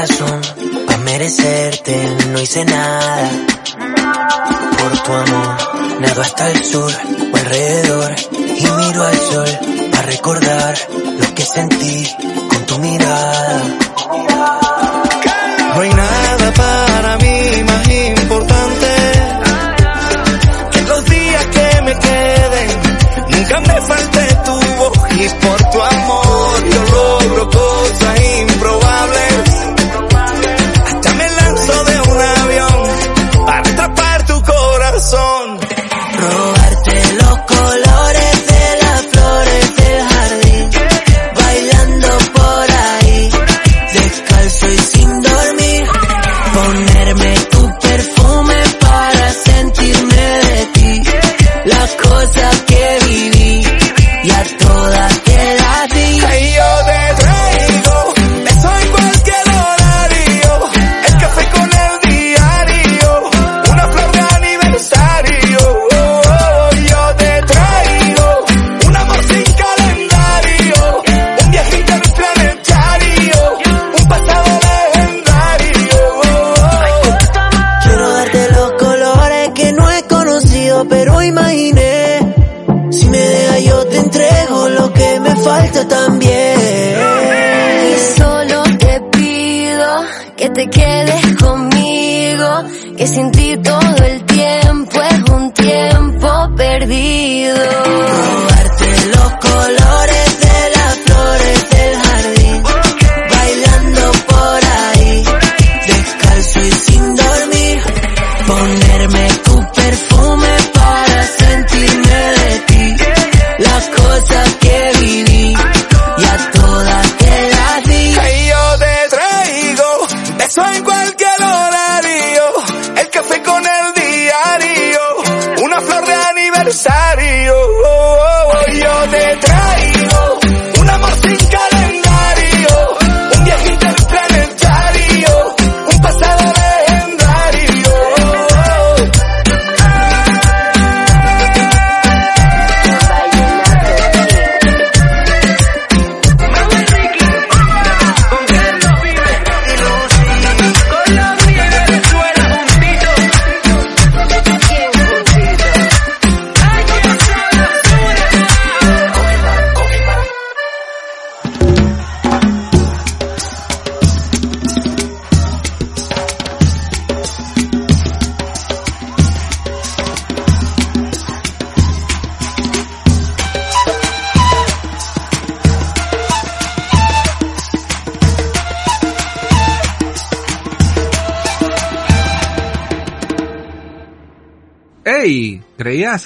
corazón. A merecerte no hice nada. Por tu amor, nado hasta el sur o alrededor. Y miro al sol para recordar lo que sentí con tu mirada. No hay nada para mí más importante que los días que me queden. Nunca me falte tu voz y por tu amor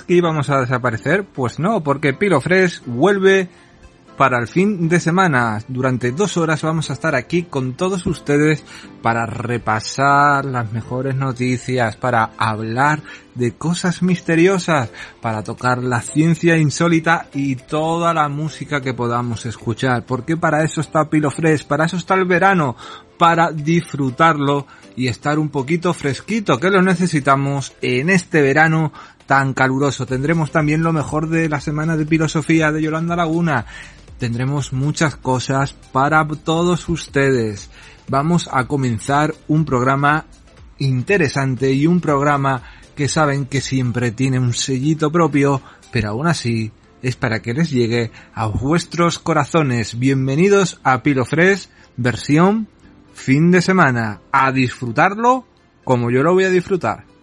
que íbamos a desaparecer? Pues no, porque Pilo Fresh vuelve para el fin de semana. Durante dos horas vamos a estar aquí con todos ustedes para repasar las mejores noticias, para hablar de cosas misteriosas, para tocar la ciencia insólita y toda la música que podamos escuchar. Porque para eso está Pilo Fresh, para eso está el verano, para disfrutarlo y estar un poquito fresquito, que lo necesitamos en este verano tan caluroso. Tendremos también lo mejor de la semana de filosofía de Yolanda Laguna. Tendremos muchas cosas para todos ustedes. Vamos a comenzar un programa interesante y un programa que saben que siempre tiene un sellito propio, pero aún así es para que les llegue a vuestros corazones. Bienvenidos a Pilofres, versión fin de semana. A disfrutarlo como yo lo voy a disfrutar.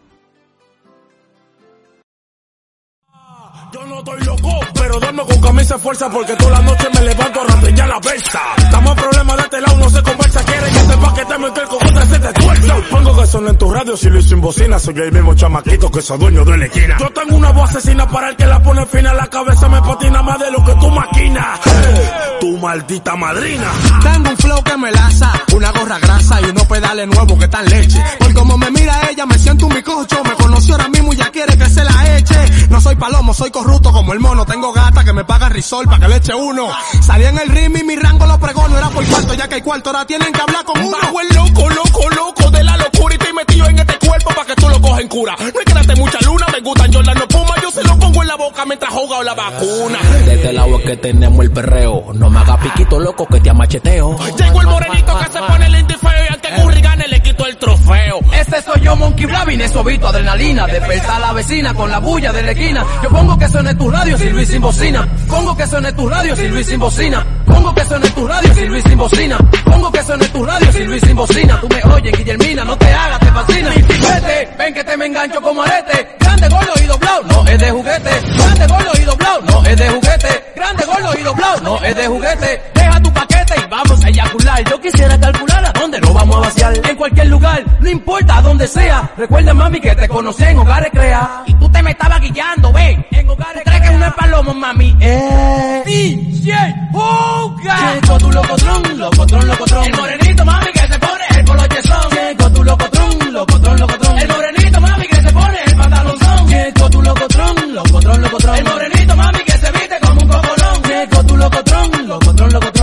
对与错 pero duermo con camisa fuerza porque toda la noche me levanto a rampeñar la versa. Estamos problemas de este lado, no se conversa. Quieren que sepa que te meto el cojote, se te tuerza. Pongo que son en tu radio, si lo hice en bocina. Soy el mismo chamaquito que soy dueño de la esquina. Yo tengo una voz asesina para el que la pone fina. La cabeza me patina más de lo que tú maquinas. Hey, tu maldita madrina. Tengo un flow que me laza, una gorra grasa y unos pedales nuevos que están leche. Por como me mira ella, me siento un bicocho. Me conoció ahora mismo y ya quiere que se la eche. No soy palomo, soy corrupto como el mono. Tengo gata que me paga risol para que le eche uno. Salí en el rim y mi rango lo pregó. No era por cuarto, ya que hay cuarto, ahora tienen que hablar con uno. Bajo el loco, loco, loco de la locura y estoy metido en este cuerpo. para que tú lo coges en cura. No hay que darte mucha luna, me gustan Jordan no puma, yo se lo pongo en la boca mientras juego la vacuna. De este lado es que tenemos el perreo. No me hagas piquito loco que te amacheteo. Llegó el morenito que se pone lento y feo y ante Curry gane le quito el trofeo. Este soy yo, Monkey Blavin, suavito, adrenalina. Desperta a la vecina con la bulla de la esquina. Yo pongo que suene tu radio, Silvi sin bocina. Pongo que suene tu radio, Silvi sin bocina. Pongo que suene tu radio, Silvi sin bocina. Pongo que suene tu radio, Silvi sin bocina. Tú me oyes, Guillermina, no te hagas, te fascina. Vete, ven que te me engancho como arete. Grande, gordo y doblado, no es de juguete. Grande, gordo y doblado, no es de juguete. Grande, gordo y doblado, no es de juguete. Deja tu paquete y vamos a eyacular. Yo quisiera calcular a dónde nos vamos a vaciar. En cualquier lugar, no importa a dónde sea. Recuerda, mami, que te conocí en Hogares Crea. Y tú te me estabas guillando, ve. En Hogares Crea. que es una paloma, mami? Eh. DJ Hoga. Llegó tu locotrón, locotrón, locotrón. El morenito, mami, que se pone el colochezón. Llegó tu locotrón, locotrón, locotrón. El morenito, mami, que se pone el pantalonzón. Llegó tu locotrón, locotrón, locotrón. El morenito, mami, que se viste como un cocolón. Llegó tu locotrón, locotrón, locotrón.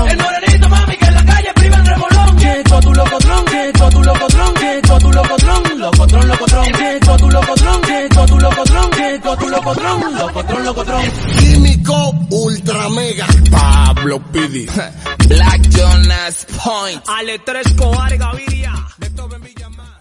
Tu locotrón. Llegó tu locotrón, locotrón, locotrón. Químico Ultra Mega. Pablo Pidi. Black Jonas Point. Ale Tres Cobar Gaviria. De todo en Villamar.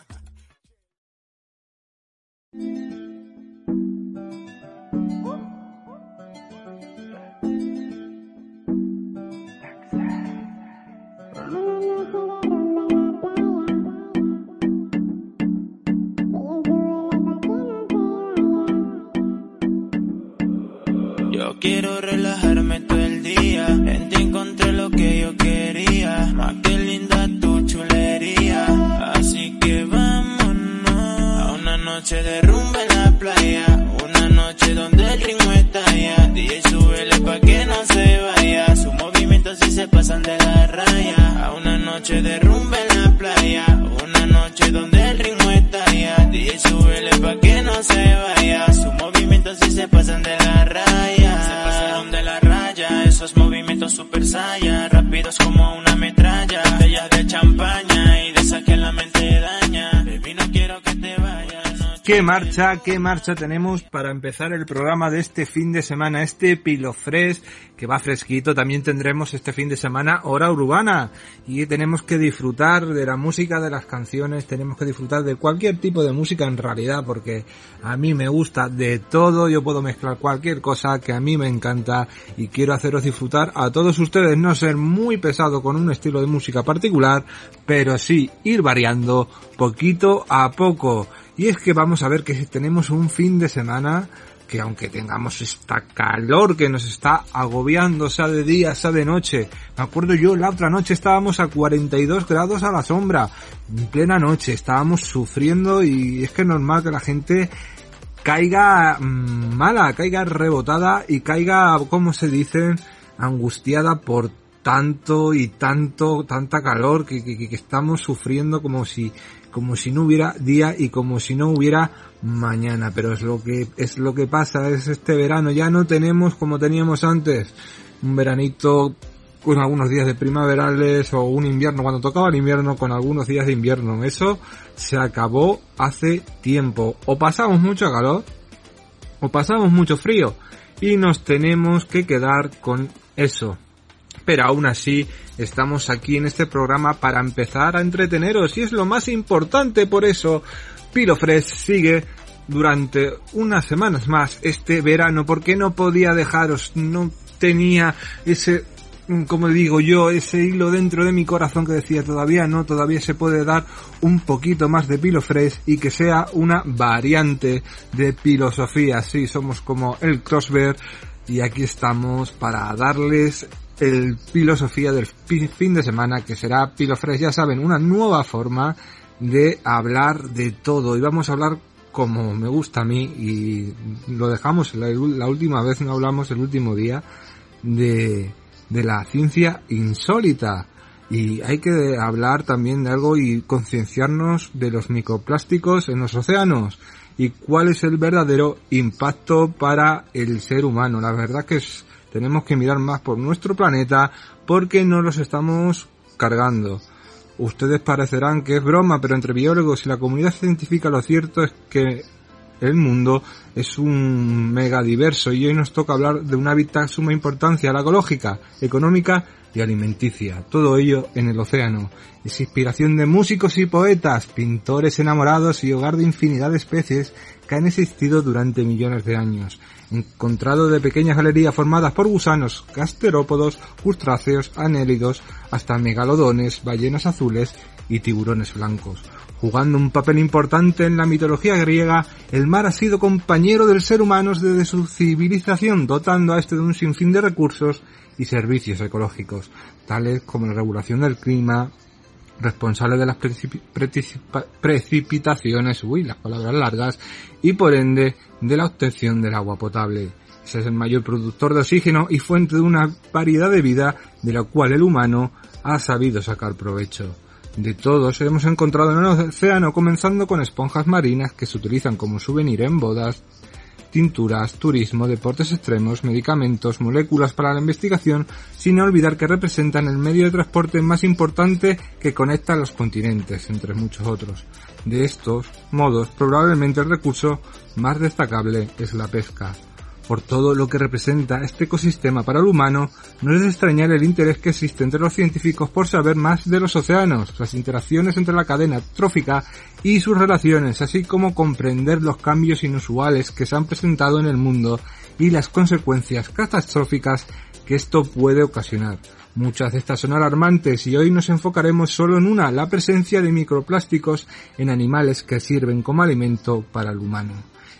Quiero relajarme todo el día. En ti encontré lo que yo quería. Más que linda tu chulería. Así que vámonos a una noche de rumba en la playa. Una noche donde el ritmo estalla. DJ súbele pa' que no se vaya. Sus movimientos sí se pasan de la raya. A una noche de ¿Qué marcha, qué marcha tenemos para empezar el programa de este fin de semana? Este Pilofres que va fresquito. También tendremos este fin de semana hora urbana y tenemos que disfrutar de la música, de las canciones, tenemos que disfrutar de cualquier tipo de música en realidad porque a mí me gusta de todo. Yo puedo mezclar cualquier cosa que a mí me encanta y quiero haceros disfrutar a todos ustedes. No ser muy pesado con un estilo de música particular, pero sí ir variando poquito a poco. Y es que vamos a ver que tenemos un fin de semana que aunque tengamos esta calor que nos está agobiando, sea de día, sea de noche. Me acuerdo yo, la otra noche estábamos a 42 grados a la sombra, en plena noche, estábamos sufriendo y es que es normal que la gente caiga mm, mala, caiga rebotada y caiga, como se dice, angustiada por tanto y tanto, tanta calor que, que, que estamos sufriendo como si, como si no hubiera día y como si no hubiera mañana. Pero es lo que, es lo que pasa, es este verano. Ya no tenemos como teníamos antes. Un veranito con algunos días de primaverales o un invierno cuando tocaba el invierno con algunos días de invierno. Eso se acabó hace tiempo. O pasamos mucho calor o pasamos mucho frío y nos tenemos que quedar con eso. Pero aún así estamos aquí en este programa para empezar a entreteneros y es lo más importante por eso Pilofresh sigue durante unas semanas más este verano porque no podía dejaros, no tenía ese como digo yo, ese hilo dentro de mi corazón que decía todavía no, todavía se puede dar un poquito más de Pilofresh y que sea una variante de filosofía. Sí, somos como el Crossbear y aquí estamos para darles el filosofía del fin de semana que será Pilofresh, ya saben, una nueva forma de hablar de todo y vamos a hablar como me gusta a mí y lo dejamos la, la última vez, no hablamos el último día de de la ciencia insólita. Y hay que hablar también de algo y concienciarnos de los microplásticos en los océanos y cuál es el verdadero impacto para el ser humano. La verdad que es, tenemos que mirar más por nuestro planeta porque no los estamos cargando. Ustedes parecerán que es broma, pero entre biólogos y la comunidad científica lo cierto es que el mundo es un mega diverso y hoy nos toca hablar de un hábitat suma importancia, la ecológica, económica y alimenticia. Todo ello en el océano. Es inspiración de músicos y poetas, pintores enamorados y hogar de infinidad de especies que han existido durante millones de años. Encontrado de pequeñas galerías formadas por gusanos, gasterópodos, crustáceos, anélidos, hasta megalodones, ballenas azules y tiburones blancos. Jugando un papel importante en la mitología griega, el mar ha sido compañero del ser humano desde su civilización, dotando a este de un sinfín de recursos y servicios ecológicos, tales como la regulación del clima, responsable de las precipitaciones, uy, las palabras largas, y por ende de la obtención del agua potable. Ese es el mayor productor de oxígeno y fuente de una variedad de vida de la cual el humano ha sabido sacar provecho. De todos hemos encontrado en el océano comenzando con esponjas marinas que se utilizan como souvenir en bodas, tinturas, turismo, deportes extremos, medicamentos, moléculas para la investigación, sin olvidar que representan el medio de transporte más importante que conecta los continentes, entre muchos otros. De estos modos, probablemente el recurso más destacable es la pesca por todo lo que representa este ecosistema para el humano, no es de extrañar el interés que existe entre los científicos por saber más de los océanos, las interacciones entre la cadena trófica y sus relaciones, así como comprender los cambios inusuales que se han presentado en el mundo y las consecuencias catastróficas que esto puede ocasionar. Muchas de estas son alarmantes y hoy nos enfocaremos solo en una, la presencia de microplásticos en animales que sirven como alimento para el humano.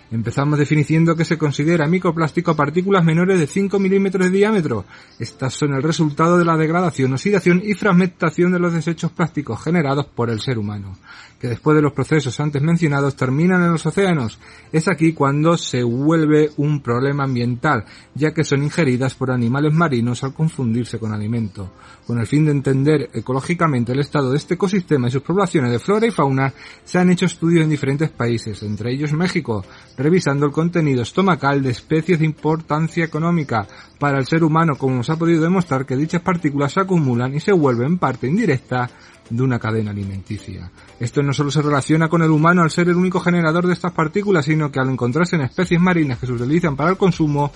Empezamos definiendo que se considera microplástico a partículas menores de 5 milímetros de diámetro. Estas son el resultado de la degradación, oxidación y fragmentación de los desechos plásticos generados por el ser humano, que después de los procesos antes mencionados terminan en los océanos. Es aquí cuando se vuelve un problema ambiental, ya que son ingeridas por animales marinos al confundirse con alimento. Con el fin de entender ecológicamente el estado de este ecosistema y sus poblaciones de flora y fauna, se han hecho estudios en diferentes países, entre ellos México, revisando el contenido estomacal de especies de importancia económica para el ser humano, como se ha podido demostrar que dichas partículas se acumulan y se vuelven parte indirecta de una cadena alimenticia. Esto no solo se relaciona con el humano al ser el único generador de estas partículas, sino que al encontrarse en especies marinas que se utilizan para el consumo,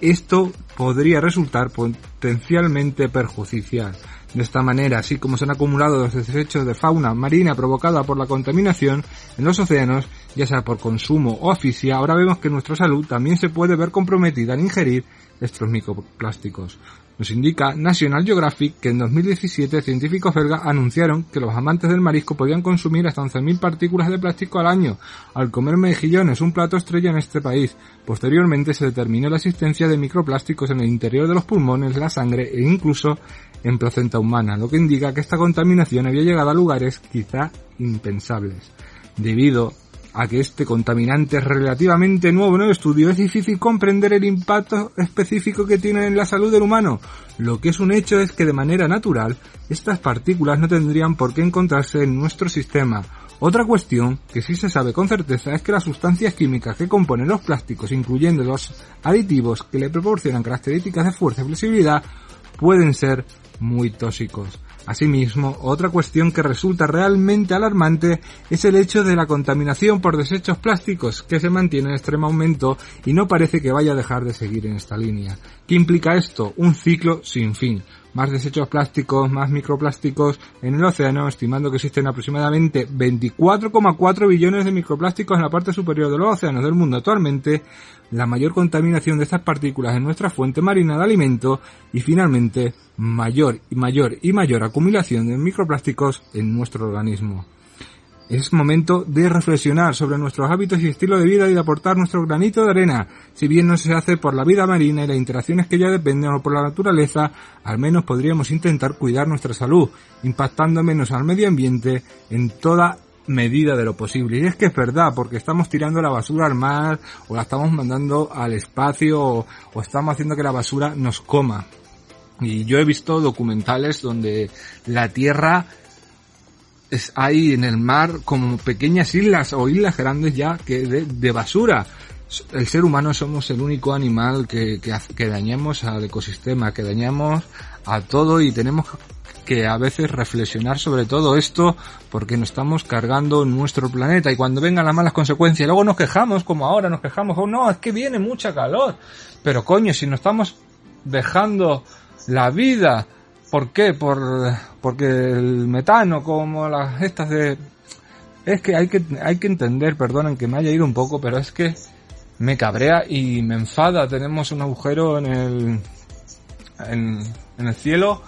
esto podría resultar potencialmente perjudicial. De esta manera, así como se han acumulado los desechos de fauna marina provocada por la contaminación en los océanos, ya sea por consumo o asfixia, ahora vemos que nuestra salud también se puede ver comprometida al ingerir estos microplásticos. Nos indica National Geographic que en 2017 científicos belgas anunciaron que los amantes del marisco podían consumir hasta 11.000 partículas de plástico al año al comer mejillones, un plato estrella en este país. Posteriormente se determinó la existencia de microplásticos en el interior de los pulmones, la sangre e incluso en placenta humana, lo que indica que esta contaminación había llegado a lugares quizá impensables. Debido a que este contaminante es relativamente nuevo en el estudio, es difícil comprender el impacto específico que tiene en la salud del humano. Lo que es un hecho es que de manera natural, estas partículas no tendrían por qué encontrarse en nuestro sistema. Otra cuestión que sí se sabe con certeza es que las sustancias químicas que componen los plásticos, incluyendo los aditivos que le proporcionan características de fuerza y flexibilidad, pueden ser muy tóxicos. Asimismo, otra cuestión que resulta realmente alarmante es el hecho de la contaminación por desechos plásticos, que se mantiene en extremo aumento y no parece que vaya a dejar de seguir en esta línea. ¿Qué implica esto? Un ciclo sin fin. Más desechos plásticos, más microplásticos en el océano, estimando que existen aproximadamente 24,4 billones de microplásticos en la parte superior de los océanos del mundo actualmente, la mayor contaminación de estas partículas en nuestra fuente marina de alimento y finalmente mayor y mayor y mayor acumulación de microplásticos en nuestro organismo. Es momento de reflexionar sobre nuestros hábitos y estilo de vida y de aportar nuestro granito de arena. Si bien no se hace por la vida marina y las interacciones que ya dependen o por la naturaleza, al menos podríamos intentar cuidar nuestra salud, impactando menos al medio ambiente en toda medida de lo posible. Y es que es verdad, porque estamos tirando la basura al mar, o la estamos mandando al espacio, o, estamos haciendo que la basura nos coma. Y yo he visto documentales donde la Tierra es, hay en el mar como pequeñas islas o islas grandes ya que de, basura. El ser humano somos el único animal que, que, que dañamos al ecosistema, que dañamos a todo y tenemos que a veces reflexionar sobre todo esto porque nos estamos cargando nuestro planeta y cuando vengan las malas consecuencias luego nos quejamos como ahora nos quejamos, oh no, es que viene mucha calor. Pero coño, si nos estamos dejando la vida, ¿por qué? Por, porque el metano como las estas de es que hay que hay que entender, perdonen que me haya ido un poco, pero es que me cabrea y me enfada. Tenemos un agujero en el en, en el cielo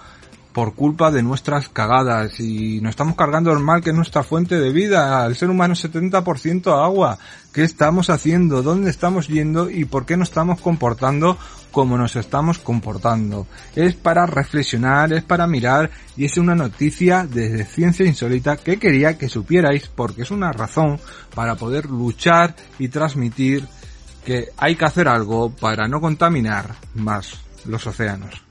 por culpa de nuestras cagadas y nos estamos cargando el mal que es nuestra fuente de vida. El ser humano es 70% agua. ¿Qué estamos haciendo? ¿Dónde estamos yendo? ¿Y por qué nos estamos comportando como nos estamos comportando? Es para reflexionar, es para mirar y es una noticia desde Ciencia Insólita que quería que supierais porque es una razón para poder luchar y transmitir que hay que hacer algo para no contaminar más los océanos.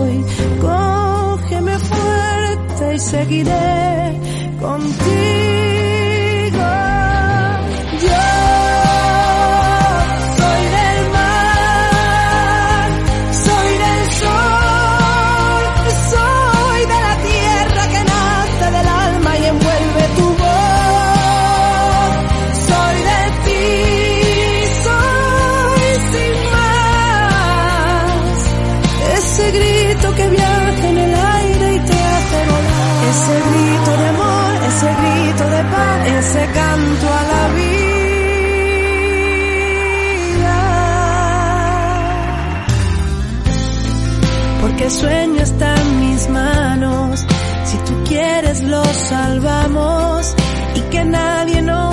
y seguiré contigo. Sueño está en mis manos. Si tú quieres lo salvamos y que nadie nos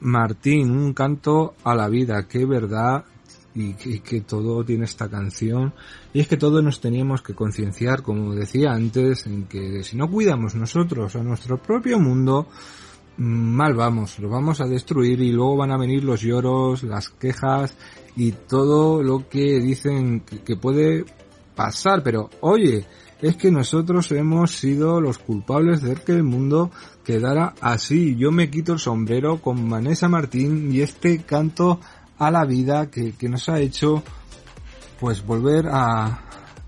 Martín, un canto a la vida, qué verdad y que, todo tiene esta canción. Y es que todos nos teníamos que concienciar, como decía antes, en que si no cuidamos nosotros a nuestro propio mundo, mal vamos, lo vamos a destruir y luego van a venir los lloros, las quejas y todo lo que dicen que puede pasar. Pero oye, es que nosotros hemos sido los culpables de que el mundo quedara así. Yo me quito el sombrero con Vanessa Martín y este canto a la vida que, que nos ha hecho pues volver a,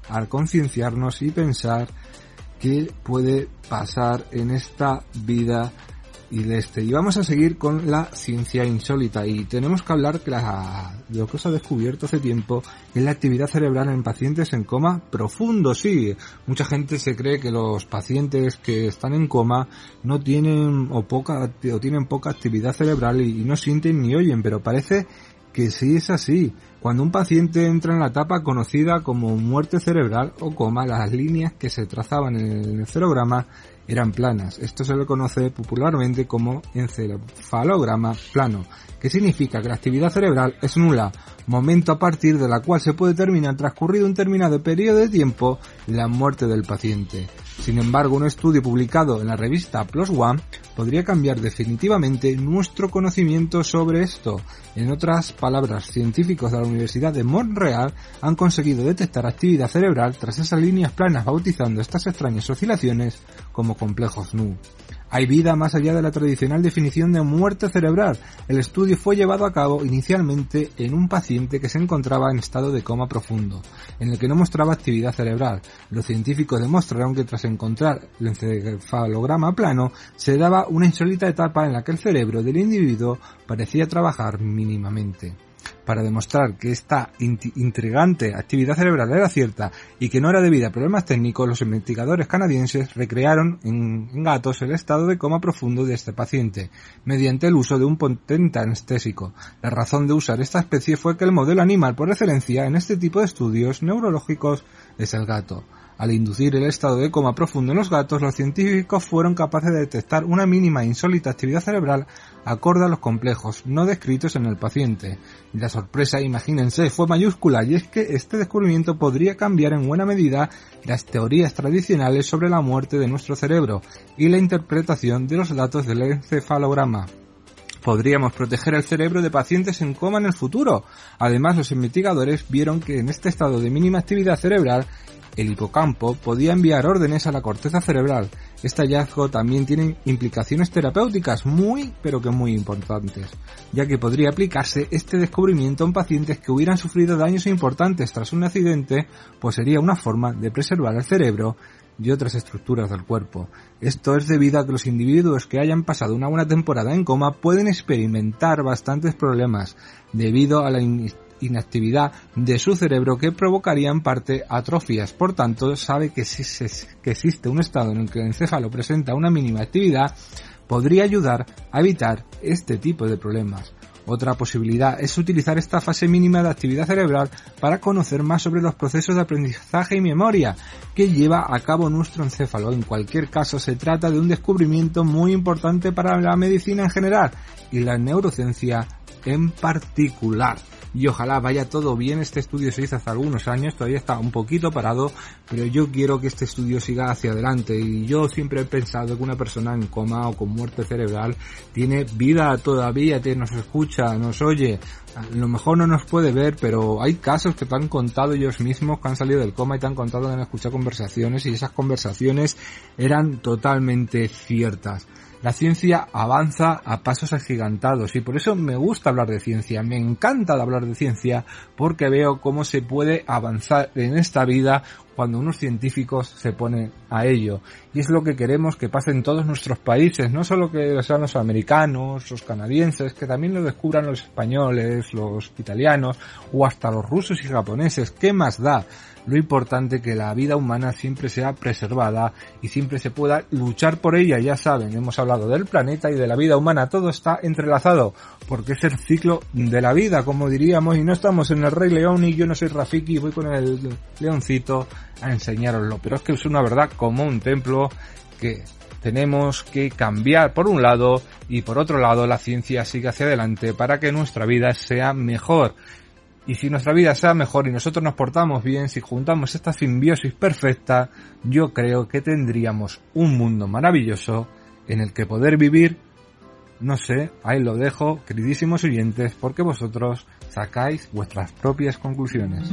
a concienciarnos y pensar qué puede pasar en esta vida y de este. Y vamos a seguir con la ciencia insólita y tenemos que hablar que la, de lo que se ha descubierto hace tiempo es la actividad cerebral en pacientes en coma profundo. Sí, mucha gente se cree que los pacientes que están en coma no tienen o poca o tienen poca actividad cerebral y, no sienten ni oyen, pero parece que sí es así. Cuando un paciente entra en la etapa conocida como muerte cerebral o coma, las líneas que se trazaban en el encefalograma eran planas. Esto se le conoce popularmente como encefalograma plano, que significa que la actividad cerebral es nula, momento a partir de la cual se puede determinar transcurrido un determinado periodo de tiempo la muerte del paciente. Sin embargo, un estudio publicado en la revista PLOS ONE podría cambiar definitivamente nuestro conocimiento sobre esto. En otras palabras, científicos de la Universidad de Montreal han conseguido detectar actividad cerebral tras esas líneas planas bautizando estas extrañas oscilaciones como complejos NU. Hay vida más allá de la tradicional definición de muerte cerebral. El estudio fue llevado a cabo inicialmente en un paciente que se encontraba en estado de coma profundo, en el que no mostraba actividad cerebral. Los científicos demostraron que tras encontrar el encefalograma plano, se daba una insólita etapa en la que el cerebro del individuo parecía trabajar mínimamente para demostrar que esta intrigante actividad cerebral era cierta y que no era debida a problemas técnicos, los investigadores canadienses recrearon en, gatos el estado de coma profundo de este paciente, mediante el uso de un potente anestésico. La razón de usar esta especie fue que el modelo animal por excelencia en este tipo de estudios neurológicos es el gato. Al inducir el estado de coma profundo en los gatos, los científicos fueron capaces de detectar una mínima e insólita actividad cerebral acorde a los complejos no descritos en el paciente. La sorpresa, imagínense, fue mayúscula y es que este descubrimiento podría cambiar en buena medida las teorías tradicionales sobre la muerte de nuestro cerebro y la interpretación de los datos del encefalograma podríamos proteger el cerebro de pacientes en coma en el futuro. Además, los investigadores vieron que en este estado de mínima actividad cerebral el hipocampo podía enviar órdenes a la corteza cerebral. Este hallazgo también tiene implicaciones terapéuticas muy, pero que muy importantes, ya que podría aplicarse este descubrimiento en pacientes que hubieran sufrido daños importantes tras un accidente, pues sería una forma de preservar el cerebro y otras estructuras del cuerpo. Esto es debido a que los individuos que hayan pasado una buena temporada en coma pueden experimentar bastantes problemas debido a la inactividad de su cerebro que provocaría en parte atrofias. Por tanto, sabe que si que existe un estado en el que el encéfalo presenta una mínima actividad, podría ayudar a evitar este tipo de problemas. Otra posibilidad es utilizar esta fase mínima de actividad cerebral para conocer más sobre los procesos de aprendizaje y memoria que lleva a cabo nuestro encéfalo. En cualquier caso, se trata de un descubrimiento muy importante para la medicina en general y la neurociencia en particular y ojalá vaya todo bien. Este estudio se hizo hace algunos años, todavía está un poquito parado, pero yo quiero que este estudio siga hacia adelante y yo siempre he pensado que una persona en coma o con muerte cerebral tiene vida todavía, nos escucha, nos oye, a lo mejor no nos puede ver, pero hay casos que te han contado ellos mismos que han salido del coma y te han contado que han escuchado conversaciones y esas conversaciones eran totalmente ciertas. La ciencia avanza a pasos agigantados y por eso me gusta hablar de ciencia, me encanta hablar de ciencia porque veo cómo se puede avanzar en esta vida cuando unos científicos se ponen a ello. Y es lo que queremos que pase en todos nuestros países, no solo que sean los americanos, los canadienses, que también lo descubran los españoles, los italianos o hasta los rusos y japoneses. ¿Qué más da? Lo importante que la vida humana siempre sea preservada y siempre se pueda luchar por ella. Ya saben, hemos hablado del planeta y de la vida humana, todo está entrelazado, porque es el ciclo de la vida, como diríamos, y no estamos en el Rey León y yo no soy Rafiki y voy con el leoncito a enseñaroslo, pero es que es una verdad como un templo que tenemos que cambiar por un lado y por otro lado la ciencia sigue hacia adelante para que nuestra vida sea mejor. Y si nuestra vida sea mejor y nosotros nos portamos bien, si juntamos esta simbiosis perfecta, yo creo que tendríamos un mundo maravilloso en el que poder vivir, no sé, ahí lo dejo, queridísimos oyentes, porque vosotros sacáis vuestras propias conclusiones.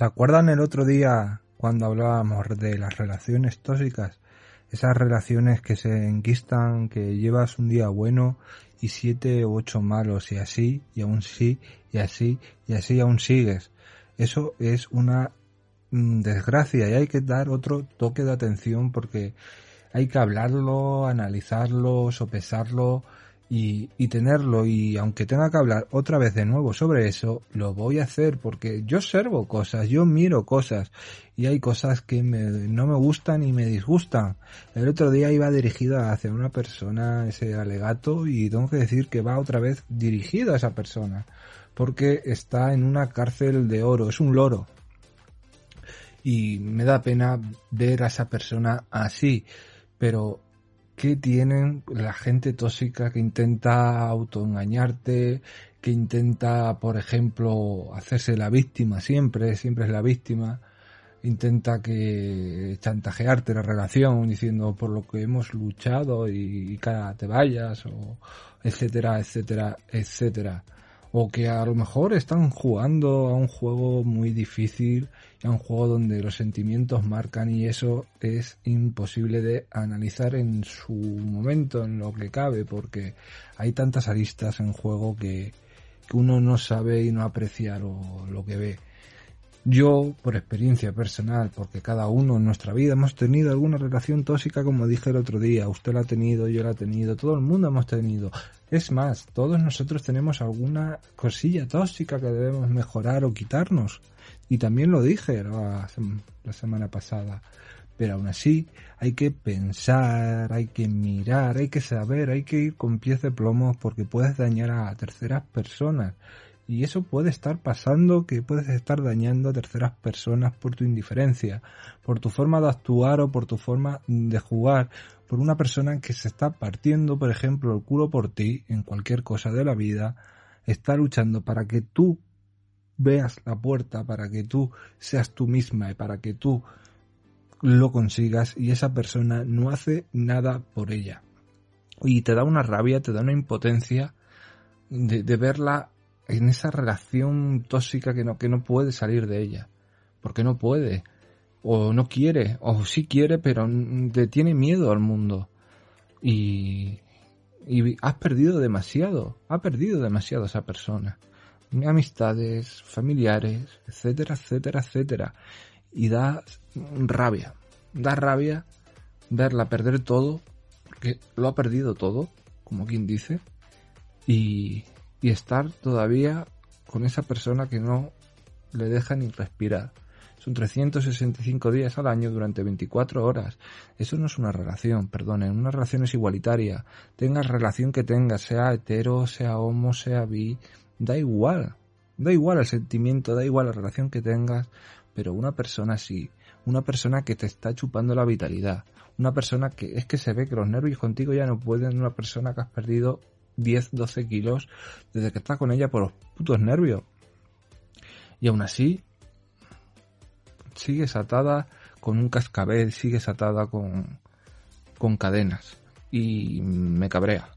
¿Se acuerdan el otro día cuando hablábamos de las relaciones tóxicas? Esas relaciones que se enquistan, que llevas un día bueno y siete u ocho malos y así, y aún sí, y así, y así aún sigues. Eso es una mm, desgracia y hay que dar otro toque de atención porque hay que hablarlo, analizarlo, sopesarlo y, y tenerlo y aunque tenga que hablar otra vez de nuevo sobre eso, lo voy a hacer porque yo observo cosas, yo miro cosas y hay cosas que me, no me gustan y me disgustan. El otro día iba dirigida hacia una persona ese alegato y tengo que decir que va otra vez dirigido a esa persona porque está en una cárcel de oro, es un loro. Y me da pena ver a esa persona así, pero ¿qué tienen la gente tóxica que intenta autoengañarte, que intenta, por ejemplo, hacerse la víctima siempre, siempre es la víctima? intenta que chantajearte la relación diciendo por lo que hemos luchado y, y cara te vayas o etcétera etcétera etcétera o que a lo mejor están jugando a un juego muy difícil a un juego donde los sentimientos marcan y eso es imposible de analizar en su momento, en lo que cabe, porque hay tantas aristas en juego que, uno no sabe y no aprecia lo que ve. Yo, por experiencia personal, porque cada uno en nuestra vida hemos tenido alguna relación tóxica, como dije el otro día, usted la ha tenido, yo la he tenido, todo el mundo hemos tenido. Es más, todos nosotros tenemos alguna cosilla tóxica que debemos mejorar o quitarnos. Y también lo dije la, la semana pasada. Pero aún así, hay que pensar, hay que mirar, hay que saber, hay que ir con pies de plomo porque puedes dañar a terceras personas. Y eso puede estar pasando que puedes estar dañando a terceras personas por tu indiferencia, por tu forma de actuar o por tu forma de jugar, por una persona que se está partiendo, por ejemplo, el culo por ti en cualquier cosa de la vida, está luchando para que tú veas la puerta, para que tú seas tú misma y para que tú lo consigas y esa persona no hace nada por ella. Y te da una rabia, te da una impotencia de, de verla en esa relación tóxica que no, que no puede salir de ella. Porque no puede. O no quiere. O sí quiere, pero te tiene miedo al mundo. Y, y has perdido demasiado. Ha perdido demasiado esa persona. Amistades, familiares, etcétera, etcétera, etcétera. Y da rabia. Da rabia verla perder todo. Porque lo ha perdido todo, como quien dice. Y, y estar todavía con esa persona que no le deja ni respirar. Son 365 días al año durante 24 horas. Eso no es una relación, perdonen. Una relación es igualitaria. Tengas relación que tengas, sea hetero, sea homo, sea bi, da igual. Da igual el sentimiento, da igual la relación que tengas, pero una persona sí. Una persona que te está chupando la vitalidad. Una persona que es que se ve que los nervios contigo ya no pueden. Una persona que has perdido 10, 12 kilos desde que estás con ella por los putos nervios. Y aún así, sigues atada con un cascabel, sigues atada con, con cadenas. Y me cabrea.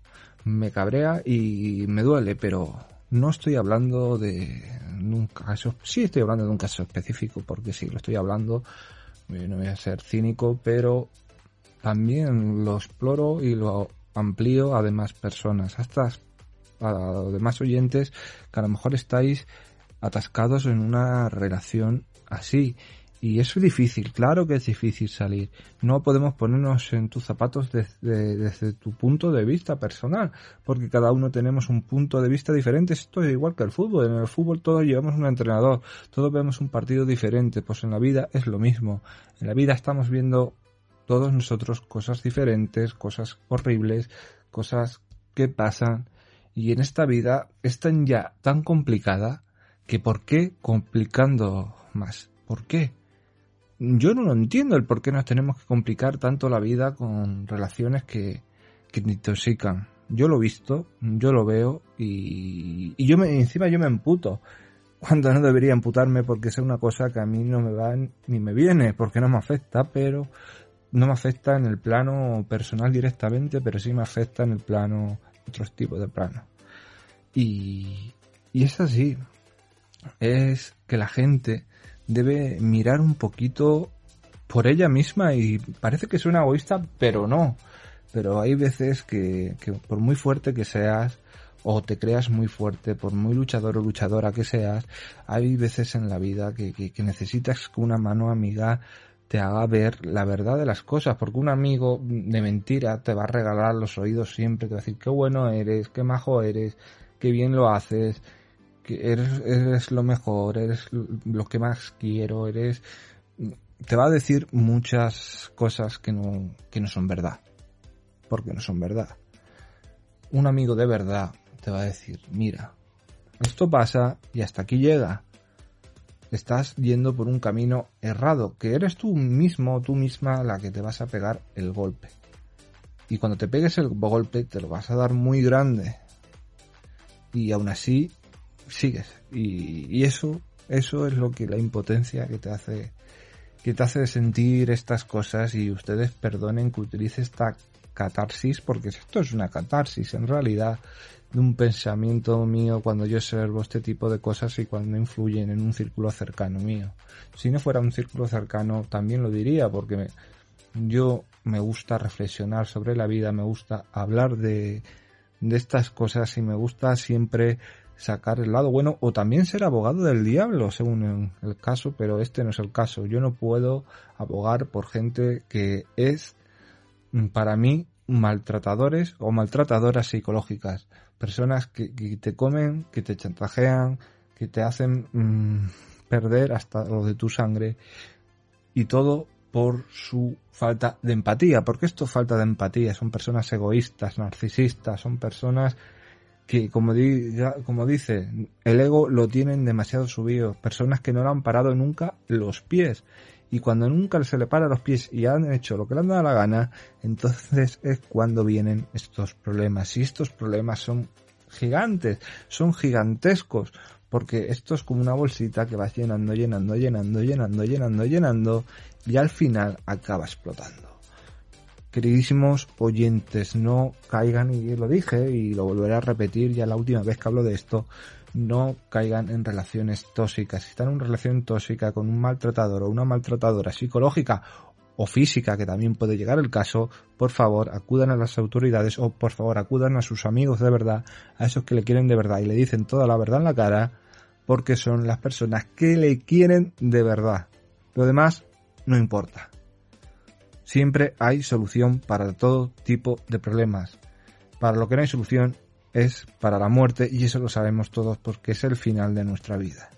Me cabrea y me duele, pero no estoy hablando de un caso, sí estoy hablando de un caso específico, porque sí, lo estoy hablando, no voy a ser cínico, pero también lo exploro y lo amplío a demás personas, hasta a demás oyentes que a lo mejor estáis atascados en una relación así. Y eso es difícil, claro que es difícil salir. No podemos ponernos en tus zapatos desde, desde, tu punto de vista personal, porque cada uno tenemos un punto de vista diferente. Esto es igual que el fútbol. En el fútbol todos llevamos un entrenador, todos vemos un partido diferente. Pues en la vida es lo mismo. En la vida estamos viendo todos nosotros cosas diferentes, cosas horribles, cosas que pasan. Y en esta vida es tan ya tan complicada que ¿por qué complicando más? ¿Por qué? yo no lo entiendo el por qué nos tenemos que complicar tanto la vida con relaciones que, que intoxican. Yo lo he visto, yo lo veo y, y yo me, encima yo me emputo cuando no debería emputarme porque es una cosa que a mí no me va ni me viene porque no me afecta, pero no me afecta en el plano personal directamente, pero sí me afecta en el plano, otros tipos de plano. Y, y es así, es que la gente debe mirar un poquito por ella misma y parece que suena egoísta, pero no. Pero hay veces que, que por muy fuerte que seas, o te creas muy fuerte, por muy luchador o luchadora que seas, hay veces en la vida que, que, que necesitas una mano amiga te haga ver la verdad de las cosas, porque un amigo de mentira te va a regalar los oídos siempre, te va a decir qué bueno eres, qué majo eres, qué bien lo haces, que eres, eres lo mejor, eres lo que más quiero, eres... Te va a decir muchas cosas que no, que no son verdad, porque no son verdad. Un amigo de verdad te va a decir, mira, esto pasa y hasta aquí llega estás yendo por un camino errado, que eres tú mismo, tú misma la que te vas a pegar el golpe. Y cuando te pegues el golpe te lo vas a dar muy grande. Y aún así sigues. Y, eso, eso es lo que la impotencia que te hace, que te hace sentir estas cosas y ustedes perdonen que utilice esta catarsis porque esto es una catarsis en realidad de un pensamiento mío cuando yo observo este tipo de cosas y cuando influyen en un círculo cercano mío. Si no fuera un círculo cercano también lo diría porque yo me gusta reflexionar sobre la vida, me gusta hablar de, de estas cosas y me gusta siempre sacar el lado bueno o también ser abogado del diablo según el caso, pero este no es el caso. Yo no puedo abogar por gente que es para mí maltratadores o maltratadoras psicológicas personas que, te comen, que te chantajean, que te hacen mm, perder hasta lo de tu sangre. Y todo por su falta de empatía, porque esto falta de empatía, son personas egoístas, narcisistas, son personas que, como, como dice, el ego lo tienen demasiado subido, personas que no le han parado nunca los pies, y cuando nunca se le para los pies y han hecho lo que le han dado la gana, entonces es cuando vienen estos problemas. Y estos problemas son gigantes, son gigantescos, porque esto es como una bolsita que vas llenando, llenando, llenando, llenando, llenando, llenando, y al final acaba explotando. Queridísimos oyentes, no caigan, y lo dije y lo volveré a repetir ya la última vez que hablo de esto, no caigan en relaciones tóxicas. Si están en una relación tóxica con un maltratador o una maltratadora psicológica o física, que también puede llegar el caso, por favor acudan a las autoridades o por favor acudan a sus amigos de verdad, a esos que le quieren de verdad y le dicen toda la verdad en la cara, porque son las personas que le quieren de verdad. Lo demás no importa. Siempre hay solución para todo tipo de problemas. Para lo que no hay solución es para la muerte y eso lo sabemos todos porque es el final de nuestra vida.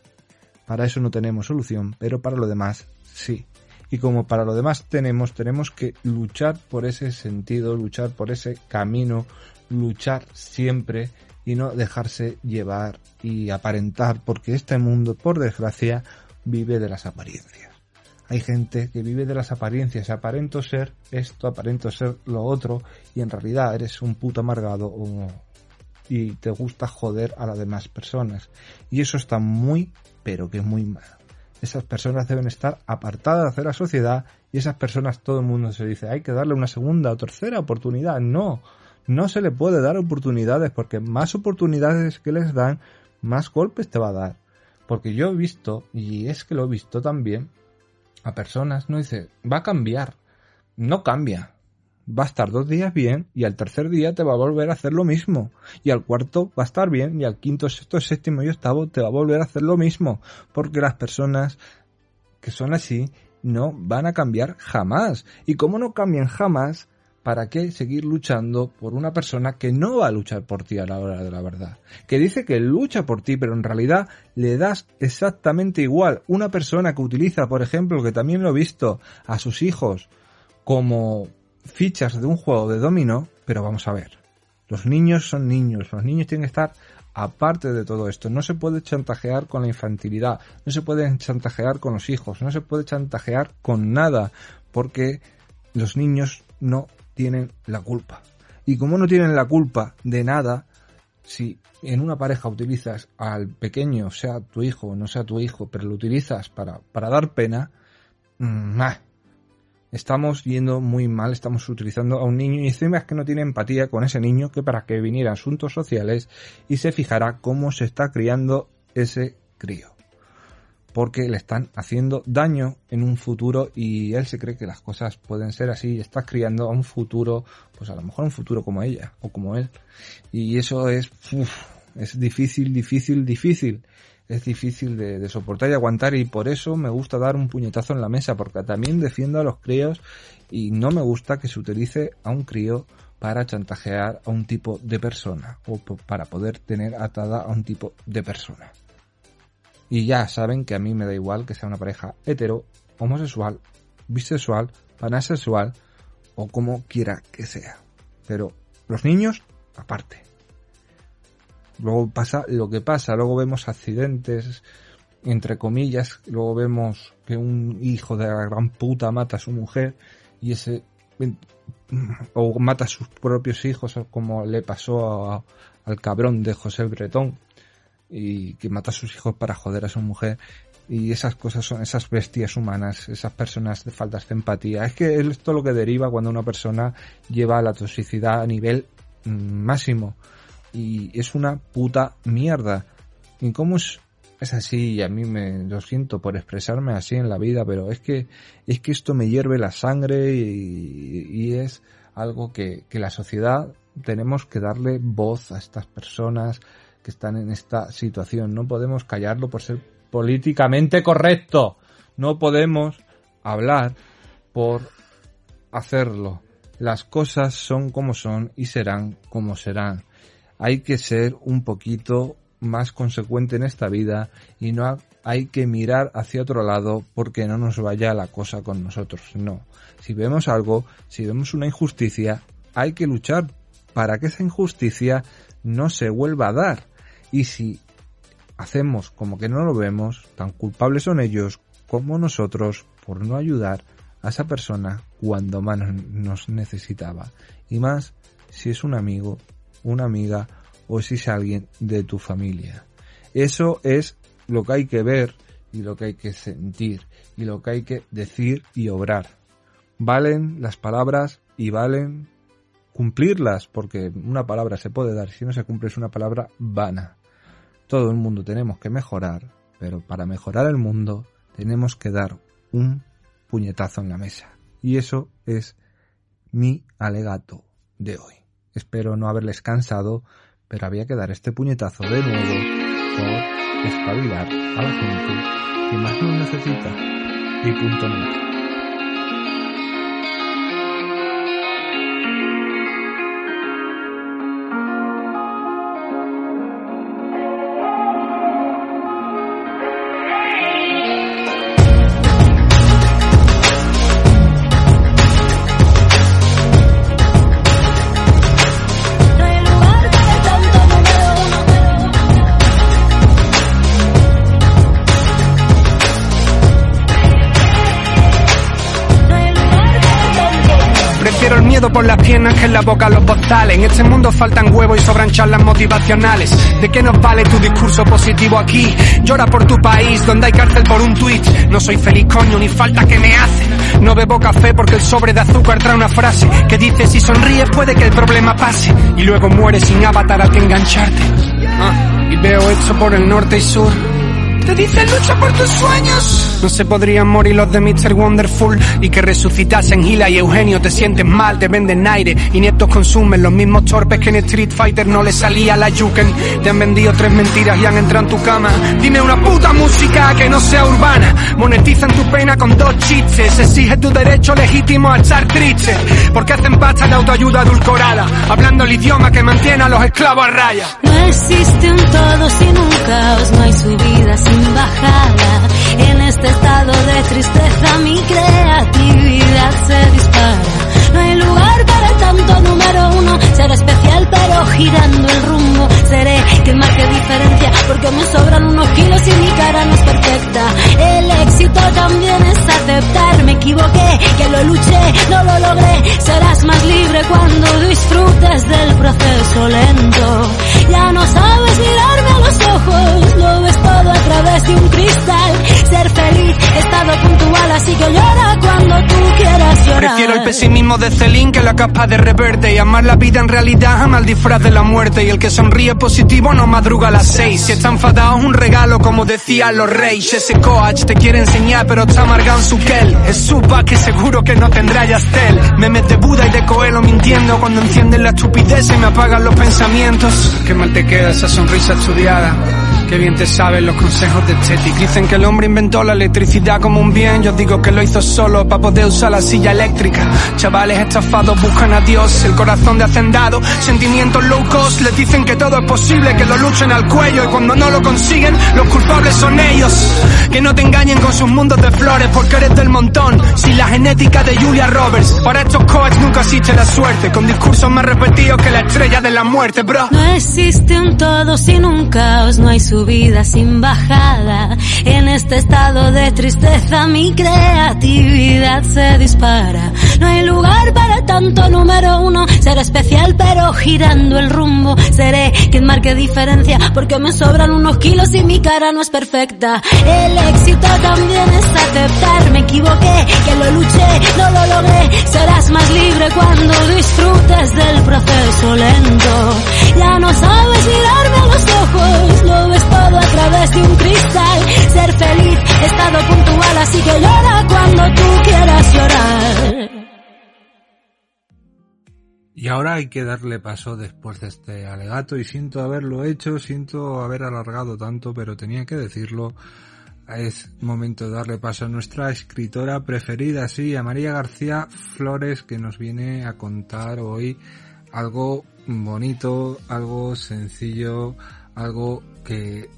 Para eso no tenemos solución, pero para lo demás sí. Y como para lo demás tenemos, tenemos que luchar por ese sentido, luchar por ese camino, luchar siempre y no dejarse llevar y aparentar, porque este mundo, por desgracia, vive de las apariencias. Hay gente que vive de las apariencias, aparento ser esto, aparento ser lo otro, y en realidad eres un puto amargado o, y te gusta joder a las demás personas. Y eso está muy, pero que muy mal. Esas personas deben estar apartadas de la sociedad y esas personas todo el mundo se dice hay que darle una segunda o tercera oportunidad. No, no se le puede dar oportunidades porque más oportunidades que les dan, más golpes te va a dar. Porque yo he visto, y es que lo he visto también, a personas, no dice, va a cambiar. No cambia va a estar dos días bien y al tercer día te va a volver a hacer lo mismo. Y al cuarto va a estar bien y al quinto, sexto, séptimo y octavo te va a volver a hacer lo mismo. Porque las personas que son así no van a cambiar jamás. Y como no cambian jamás, ¿para qué seguir luchando por una persona que no va a luchar por ti a la hora de la verdad? Que dice que lucha por ti, pero en realidad le das exactamente igual. Una persona que utiliza, por ejemplo, que también lo he visto, a sus hijos como fichas de un juego de dominó, pero vamos a ver. Los niños son niños, los niños tienen que estar aparte de todo esto. No se puede chantajear con la infantilidad, no se puede chantajear con los hijos, no se puede chantajear con nada, porque los niños no tienen la culpa. Y como no tienen la culpa de nada, si en una pareja utilizas al pequeño, sea tu hijo o no sea tu hijo, pero lo utilizas para, para dar pena, mmm, estamos yendo muy mal, estamos utilizando a un niño y encima es que no tiene empatía con ese niño que para que viniera a asuntos sociales y se fijará cómo se está criando ese crío. Porque le están haciendo daño en un futuro y él se cree que las cosas pueden ser así y está criando a un futuro, pues a lo mejor un futuro como ella o como él. Y eso es, es difícil, difícil, difícil. Es difícil de, soportar y aguantar y por eso me gusta dar un puñetazo en la mesa porque también defiendo a los críos y no me gusta que se utilice a un crío para chantajear a un tipo de persona o para poder tener atada a un tipo de persona. Y ya saben que a mí me da igual que sea una pareja hetero, homosexual, bisexual, pansexual o como quiera que sea. Pero los niños, aparte. Luego pasa lo que pasa, luego vemos accidentes, entre comillas, luego vemos que un hijo de la gran puta mata a su mujer y ese o mata a sus propios hijos como le pasó al cabrón de José Bretón y que mata a sus hijos para joder a su mujer y esas cosas son esas bestias humanas, esas personas de faltas de empatía. Es que esto es lo que deriva cuando una persona lleva la toxicidad a nivel mm, máximo y es una puta mierda. ¿Y cómo es, es así? Y a mí me lo siento por expresarme así en la vida, pero es que es que esto me hierve la sangre y, es algo que, que la sociedad tenemos que darle voz a estas personas que están en esta situación. No podemos callarlo por ser políticamente correcto. No podemos hablar por hacerlo. Las cosas son como son y serán como serán. Hay que ser un poquito más consecuente en esta vida y no hay que mirar hacia otro lado porque no nos vaya la cosa con nosotros. No. Si vemos algo, si vemos una injusticia, hay que luchar para que esa injusticia no se vuelva a dar. Y si hacemos como que no lo vemos, tan culpables son ellos como nosotros por no ayudar a esa persona cuando más nos necesitaba. Y más si es un amigo, una amiga o si es alguien de tu familia. Eso es lo que hay que ver y lo que hay que sentir y lo que hay que decir y obrar. Valen las palabras y valen cumplirlas porque una palabra se puede dar, si no se cumple es una palabra vana. Todo el mundo tenemos que mejorar, pero para mejorar el mundo tenemos que dar un puñetazo en la mesa. Y eso es mi alegato de hoy. Espero no haberles cansado, pero había que dar este puñetazo de nuevo por espabilar a la gente que más lo necesita. Y punto. Boca los postales. En este mundo faltan huevos y sobran charlas motivacionales. ¿De qué nos vale tu discurso positivo aquí? Llora por tu país, donde hay cárcel por un tweet. No soy feliz, coño, ni falta que me hacen. No bebo café porque el sobre de azúcar trae una frase que dice si sonríes puede que el problema pase. Y luego mueres sin avatar a que engancharte. Ah, y veo esto por el norte y sur. Te dicen lucha por tus sueños. No se podrían morir los de Mr. Wonderful y que resucitasen Gila y Eugenio. Te sientes mal, te venden aire y nietos consumen los mismos torpes que en Street Fighter no le salía la Yuken. Te han vendido tres mentiras y han entrado en tu cama. Dime una puta música que no sea urbana. Monetizan tu pena con dos chistes. Exige tu derecho legítimo a estar triste. Porque hacen pasta de autoayuda adulcorada. Hablando el idioma que mantiene a los esclavos a raya. No existe un todo sin un caos, no hay subida sin bajada. En este estado de tristeza mi creatividad se dispara. No hay lugar para tanto número uno, seré especial pero girando el rumbo. Seré quien marque diferencia porque me sobran unos kilos y mi cara no es perfecta. El éxito también es aceptar, me equivoqué, que lo luché, no lo logré. Serás más libre cuando disfrutes del proceso lento. Ya no sabes mirarme a los ojos, lo ves todo a través de un cristal. Ser feliz, estado puntual, así que llora cuando tú quieras llorar. Prefiero el pesimismo de Celine que la capa de reverte y amar la vida en realidad ama el disfraz de la muerte y el que sonríe positivo no madruga a las seis. Si está enfadado es un regalo como decían los reyes. Ese coach te quiere enseñar pero está amargado en su kel es su que seguro que no tendrá Yastel. Memes de Buda y de Coelho mintiendo cuando encienden la estupidez y me apagan los pensamientos. Qué mal te queda esa sonrisa estudiada Qué bien te saben los consejos de estética. Dicen que el hombre inventó la electricidad como un bien. Yo digo que lo hizo solo para poder usar la silla eléctrica. Chavales estafados buscan a Dios, el corazón de hacendado. Sentimientos low cost les dicen que todo es posible, que lo luchen al cuello. Y cuando no lo consiguen, los culpables son ellos. Que no te engañen con sus mundos de flores porque eres del montón. Sin la genética de Julia Roberts. Para estos coaches nunca existe la suerte. Con discursos más repetidos que la estrella de la muerte, bro. No existe un todo sin un caos, no hay subida sin bajada. En este estado de tristeza mi creatividad se dispara. No hay lugar para tanto número uno, ser especial pero girando el rumbo. Seré quien marque diferencia porque me sobran unos kilos y mi cara no es perfecta. El éxito también es aceptar, me equivoqué, que lo luché, no lo logré. Serás más libre cuando disfrutes del proceso lento. Ya no sabes mirarme a los ojos, ves todo a través de un cristal. Ser feliz, estado puntual, así que llora cuando tú quieras llorar. Y ahora hay que darle paso después de este alegato y siento haberlo hecho, siento haber alargado tanto, pero tenía que decirlo. Es momento de darle paso a nuestra escritora preferida, sí, a María García Flores, que nos viene a contar hoy algo bonito, algo sencillo, algo que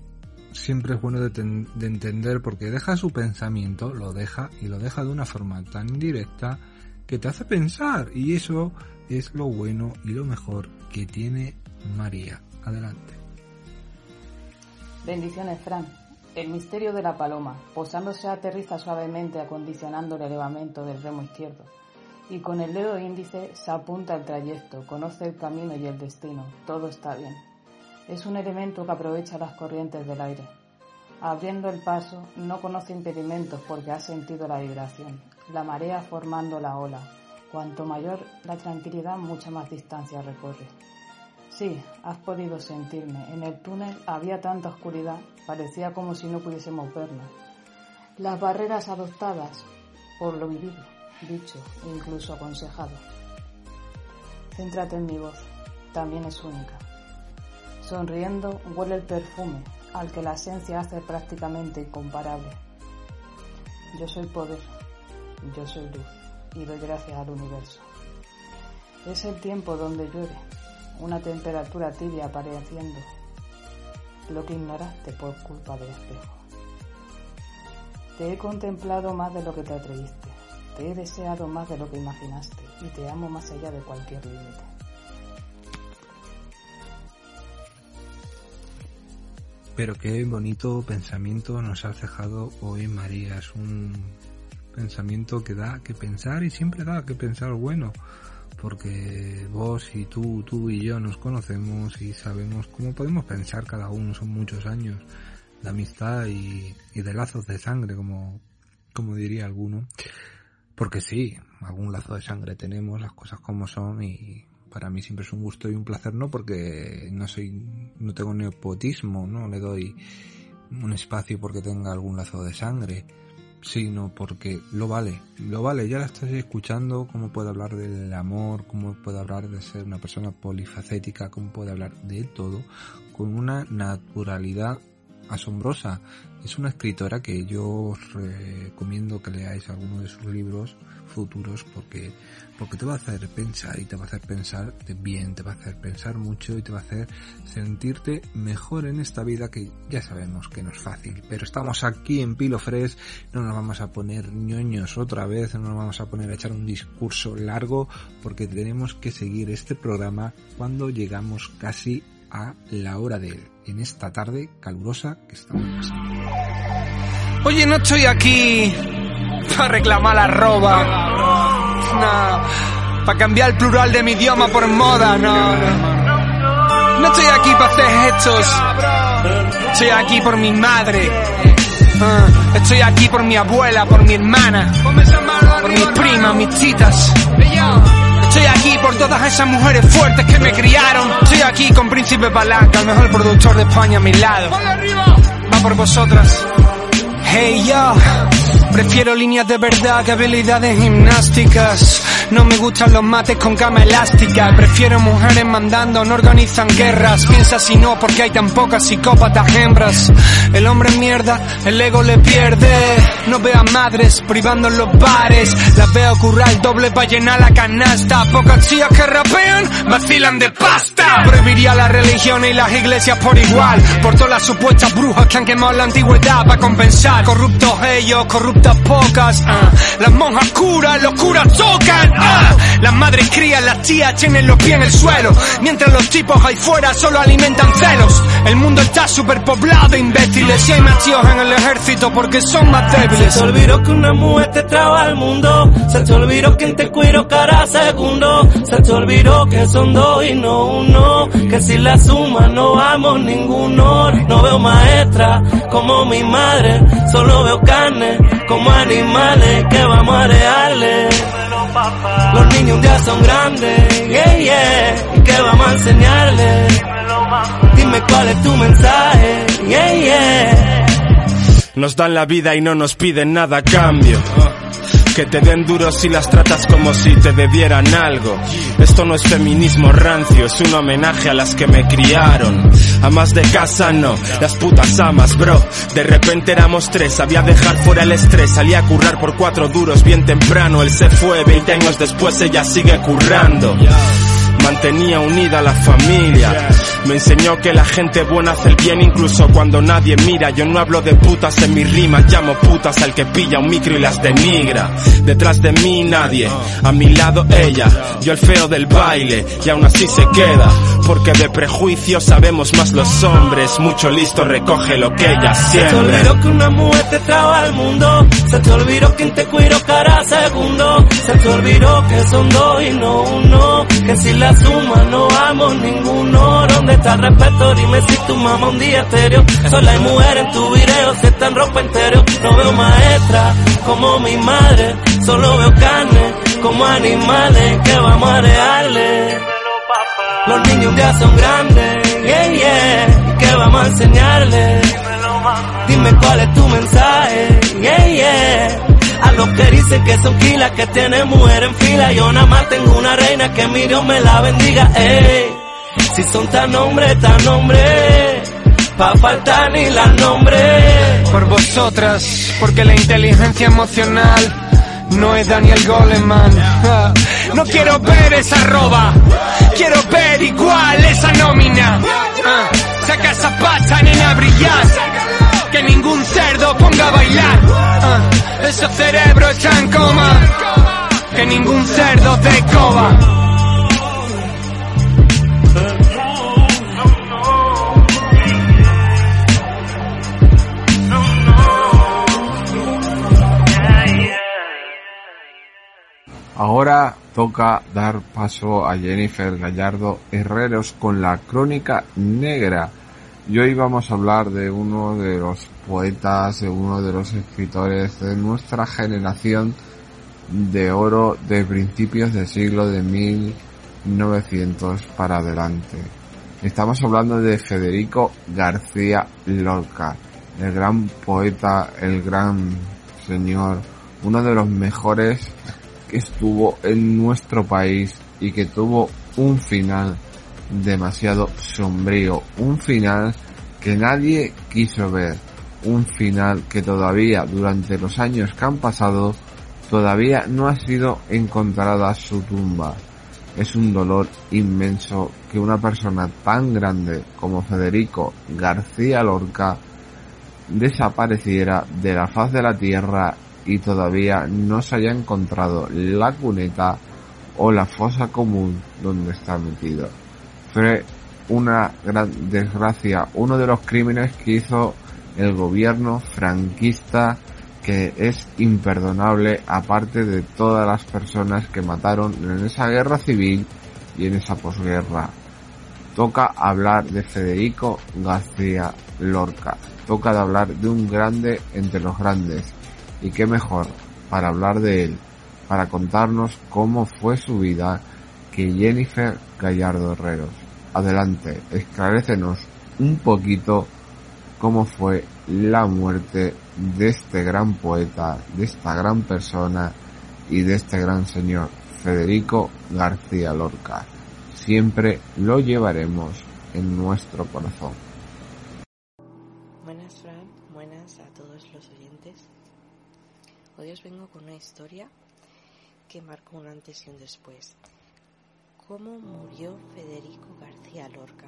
siempre es bueno de, ten- de entender porque deja su pensamiento, lo deja y lo deja de una forma tan indirecta que te hace pensar y eso es lo bueno y lo mejor que tiene María. Adelante. Bendiciones, Fran. El misterio de la paloma. Posándose aterriza suavemente acondicionando el elevamiento del remo izquierdo. Y con el dedo índice se apunta el trayecto, conoce el camino y el destino. Todo está bien. Es un elemento que aprovecha las corrientes del aire. Abriendo el paso, no conoce impedimentos porque ha sentido la vibración, la marea formando la ola. Cuanto mayor la tranquilidad, mucha más distancia recorre. Sí, has podido sentirme. En el túnel había tanta oscuridad, parecía como si no pudiésemos vernos. Las barreras adoptadas por lo vivido, dicho incluso aconsejado. Céntrate en mi voz, también es única. Sonriendo huele el perfume, al que la esencia hace prácticamente incomparable. Yo soy poder, yo soy luz, y doy gracias al universo. Es el tiempo donde llueve, una temperatura tibia apareciendo, lo que ignoraste por culpa del espejo. Te he contemplado más de lo que te atreviste, te he deseado más de lo que imaginaste y te amo más allá de cualquier límite. Pero qué bonito pensamiento nos has dejado hoy María. Es un pensamiento que da que pensar y siempre da que pensar bueno. Porque vos y tú, tú y yo nos conocemos y sabemos cómo podemos pensar cada uno. Son muchos años de amistad y, y de lazos de sangre, como, como diría alguno. Porque sí, algún lazo de sangre tenemos, las cosas como son y para mí siempre es un gusto y un placer, no porque no soy, no tengo nepotismo, no le doy un espacio porque tenga algún lazo de sangre, sino porque lo vale, lo vale, ya la estás escuchando, cómo puede hablar del amor, cómo puede hablar de ser una persona polifacética, cómo puede hablar de todo, con una naturalidad asombrosa. Es una escritora que yo os recomiendo que leáis alguno de sus libros futuros porque porque te va a hacer pensar y te va a hacer pensar bien, te va a hacer pensar mucho y te va a hacer sentirte mejor en esta vida que ya sabemos que no es fácil, pero estamos aquí en Pilo Fresh, no nos vamos a poner ñoños otra vez, no nos vamos a poner a echar un discurso largo porque tenemos que seguir este programa cuando llegamos casi a la hora de él, en esta tarde calurosa que estamos pasando. Oye, no estoy aquí para reclamar arroba. No. Para cambiar el plural de mi idioma por moda, no, no. No estoy aquí para hacer gestos. Estoy aquí por mi madre. Ah, estoy aquí por mi abuela, por mi hermana, por mis primas, mis titas. Estoy aquí por todas esas mujeres fuertes que me criaron. Estoy aquí con Príncipe Palanca, el mejor productor de España a mi lado. Va por vosotras. Hey yo, Prefiero líneas de verdad que habilidades gimnásticas. No me gustan los mates con cama elástica. Prefiero mujeres mandando, no organizan guerras. Piensa si no, porque hay tan pocas psicópatas hembras. El hombre es mierda, el ego le pierde. No veo a madres privando en los bares. Las veo currar doble para llenar la canasta. Pocas chicas que rapean, vacilan de pasta. Prohibiría la religión y las iglesias por igual. Por todas las supuestas brujas que han quemado la antigüedad para compensar. Corruptos ellos, corruptas pocas. ah. Las monjas curan, los curas tocan. ah. Las madres crían, las tías tienen los pies en el suelo. Mientras los tipos ahí fuera solo alimentan celos. El mundo está superpoblado de imbéciles. Y hay más tíos en el ejército porque son más débiles. Se te olvidó que una mujer te traba al mundo. Se te olvidó que te cuiro cada segundo. Se te olvidó que son dos y no uno. Que si la suma no vamos ninguno. No veo maestra como mi madre. Solo veo carne como animales que vamos a rearle. Los niños un día son grandes, yeah, yeah. ¿Y qué vamos a enseñarles? Dime cuál es tu mensaje, yeah, yeah. Nos dan la vida y no nos piden nada a cambio. Que te den duros si las tratas como si te debieran algo. Esto no es feminismo rancio, es un homenaje a las que me criaron. Amas de casa no, las putas amas, bro. De repente éramos tres, sabía dejar fuera el estrés. Salí a currar por cuatro duros bien temprano. Él se fue, 20 años después ella sigue currando. Mantenía unida la familia. Me enseñó que la gente buena hace el bien incluso cuando nadie mira. Yo no hablo de putas en mis rimas, llamo putas al que pilla un micro y las denigra. Detrás de mí nadie, a mi lado ella. Yo el feo del baile y aún así se queda. Porque de prejuicio sabemos más los hombres. Mucho listo recoge lo que ella Se te siembra. olvidó que una mujer te traba al mundo. Se te olvidó quien te cuiro cada segundo. Se te olvidó que son dos y no uno. Que si la suma no vamos ninguno. ¿Dónde está el respeto? Dime si tu mamá un día estéreo. Sola hay mujer en tu video, si está en ropa entero. No veo maestra como mi madre. Solo veo carne como animales que vamos a rearle. Los niños día son grandes, yeah, yeah. ¿Y qué vamos a enseñarles? Dime cuál es tu mensaje. Que dicen que son kilas, que tienen mujer en fila. Yo nada más tengo una reina que mi Dios me la bendiga, ey. Si son tan hombres, tan hombres. Pa' faltar ni las nombres. Por vosotras, porque la inteligencia emocional no es Daniel Goleman. No quiero ver esa roba, quiero ver igual esa nómina. Ah, Saca esa pata, nena, brillar. Que ningún cerdo ponga a bailar. Ah, Ese cerebro está en coma. Que ningún cerdo te coba. Ahora toca dar paso a Jennifer Gallardo Herreros con la crónica negra. Y hoy vamos a hablar de uno de los poetas, de uno de los escritores de nuestra generación de oro de principios del siglo de 1900 para adelante. Estamos hablando de Federico García Lorca, el gran poeta, el gran señor, uno de los mejores que estuvo en nuestro país y que tuvo un final demasiado sombrío, un final que nadie quiso ver, un final que todavía durante los años que han pasado todavía no ha sido encontrada su tumba. Es un dolor inmenso que una persona tan grande como Federico García Lorca desapareciera de la faz de la tierra y todavía no se haya encontrado la cuneta o la fosa común donde está metido. Fue una gran desgracia, uno de los crímenes que hizo el gobierno franquista que es imperdonable aparte de todas las personas que mataron en esa guerra civil y en esa posguerra. Toca hablar de Federico García Lorca. Toca de hablar de un grande entre los grandes. Y qué mejor para hablar de él, para contarnos cómo fue su vida, que Jennifer Gallardo Herreros. Adelante, esclarecenos un poquito cómo fue la muerte de este gran poeta, de esta gran persona y de este gran señor Federico García Lorca. Siempre lo llevaremos en nuestro corazón. Buenas, Fran. Buenas a todos los oyentes. Hoy os vengo con una historia que marcó un antes y un después. ¿Cómo murió Federico García Lorca?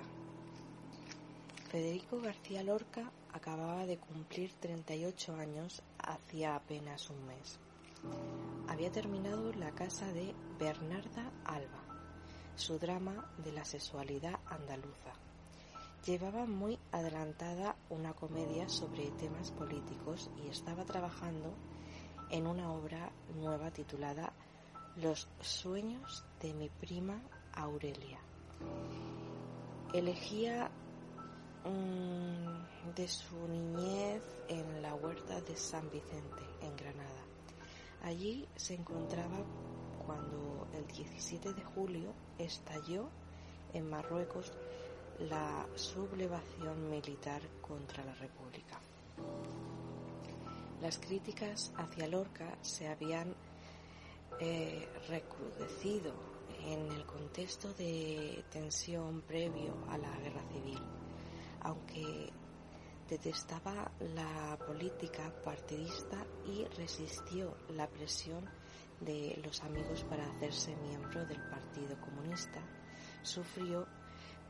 Federico García Lorca acababa de cumplir 38 años hacía apenas un mes. Había terminado La casa de Bernarda Alba, su drama de la sexualidad andaluza. Llevaba muy adelantada una comedia sobre temas políticos y estaba trabajando en una obra nueva titulada Los sueños de mi prima Aurelia. Elegía de su niñez en la huerta de San Vicente, en Granada. Allí se encontraba cuando el 17 de julio estalló en Marruecos la sublevación militar contra la República. Las críticas hacia Lorca se habían eh, recrudecido en el contexto de tensión previo a la guerra civil, aunque detestaba la política partidista y resistió la presión de los amigos para hacerse miembro del Partido Comunista, sufrió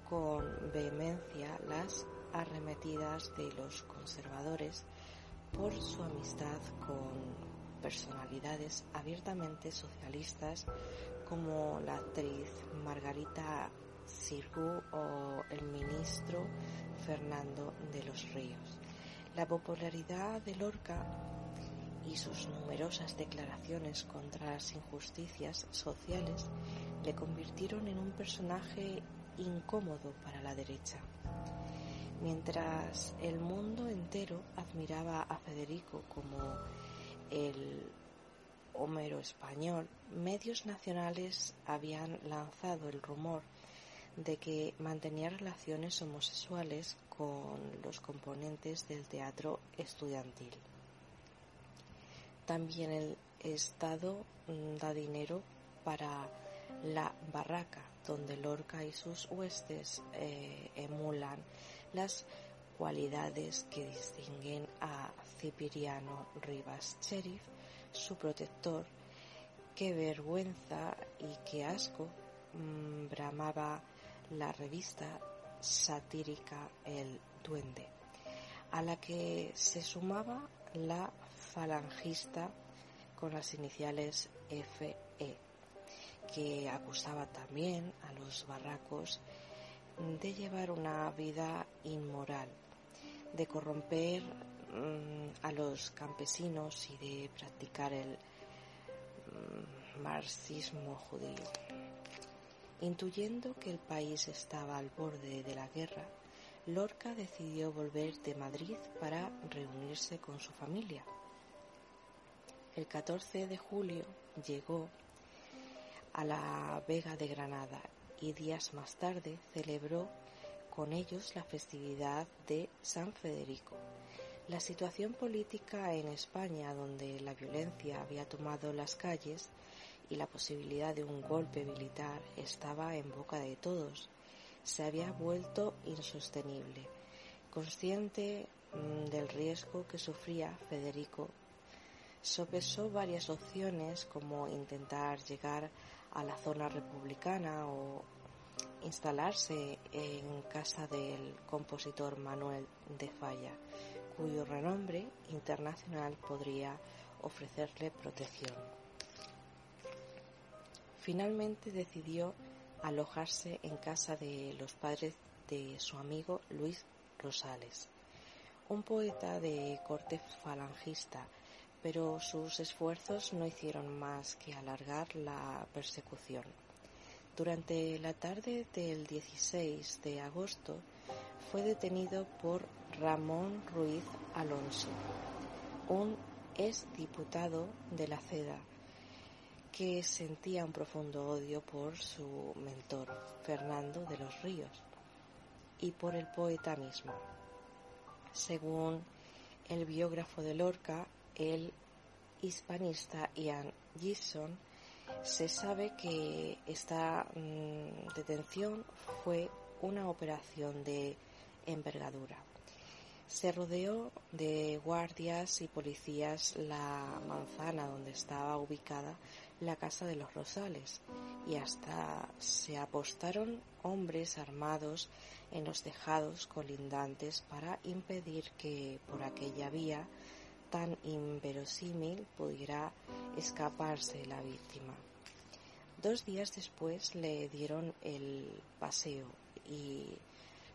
con vehemencia las arremetidas de los conservadores por su amistad con personalidades abiertamente socialistas como la actriz Margarita Sirgu o el ministro Fernando de los Ríos. La popularidad de Lorca y sus numerosas declaraciones contra las injusticias sociales le convirtieron en un personaje incómodo para la derecha. Mientras el mundo entero admiraba a Federico como el Homero español, medios nacionales habían lanzado el rumor de que mantenía relaciones homosexuales con los componentes del teatro estudiantil. También el Estado mm, da dinero para la barraca, donde Lorca y sus huestes eh, emulan las cualidades que distinguen a Cipiriano Rivas Cherif, su protector, qué vergüenza y qué asco mm, bramaba la revista satírica El Duende, a la que se sumaba la falangista con las iniciales FE, que acusaba también a los barracos de llevar una vida inmoral, de corromper a los campesinos y de practicar el mm, marxismo judío. Intuyendo que el país estaba al borde de la guerra, Lorca decidió volver de Madrid para reunirse con su familia. El 14 de julio llegó a la Vega de Granada y días más tarde celebró con ellos la festividad de San Federico. La situación política en España, donde la violencia había tomado las calles y la posibilidad de un golpe militar estaba en boca de todos, se había vuelto insostenible. Consciente mm, del riesgo que sufría Federico, sopesó varias opciones como intentar llegar a la zona republicana o instalarse en casa del compositor Manuel de Falla, cuyo renombre internacional podría ofrecerle protección. Finalmente decidió alojarse en casa de los padres de su amigo Luis Rosales, un poeta de corte falangista, pero sus esfuerzos no hicieron más que alargar la persecución. Durante la tarde del 16 de agosto fue detenido por Ramón Ruiz Alonso, un exdiputado de la CEDA que sentía un profundo odio por su mentor, Fernando de los Ríos, y por el poeta mismo. Según el biógrafo de Lorca, el hispanista Ian Gibson, se sabe que esta mm, detención fue una operación de envergadura. Se rodeó de guardias y policías la manzana donde estaba ubicada la casa de los Rosales y hasta se apostaron hombres armados en los tejados colindantes para impedir que por aquella vía tan inverosímil pudiera escaparse la víctima. Dos días después le dieron el paseo y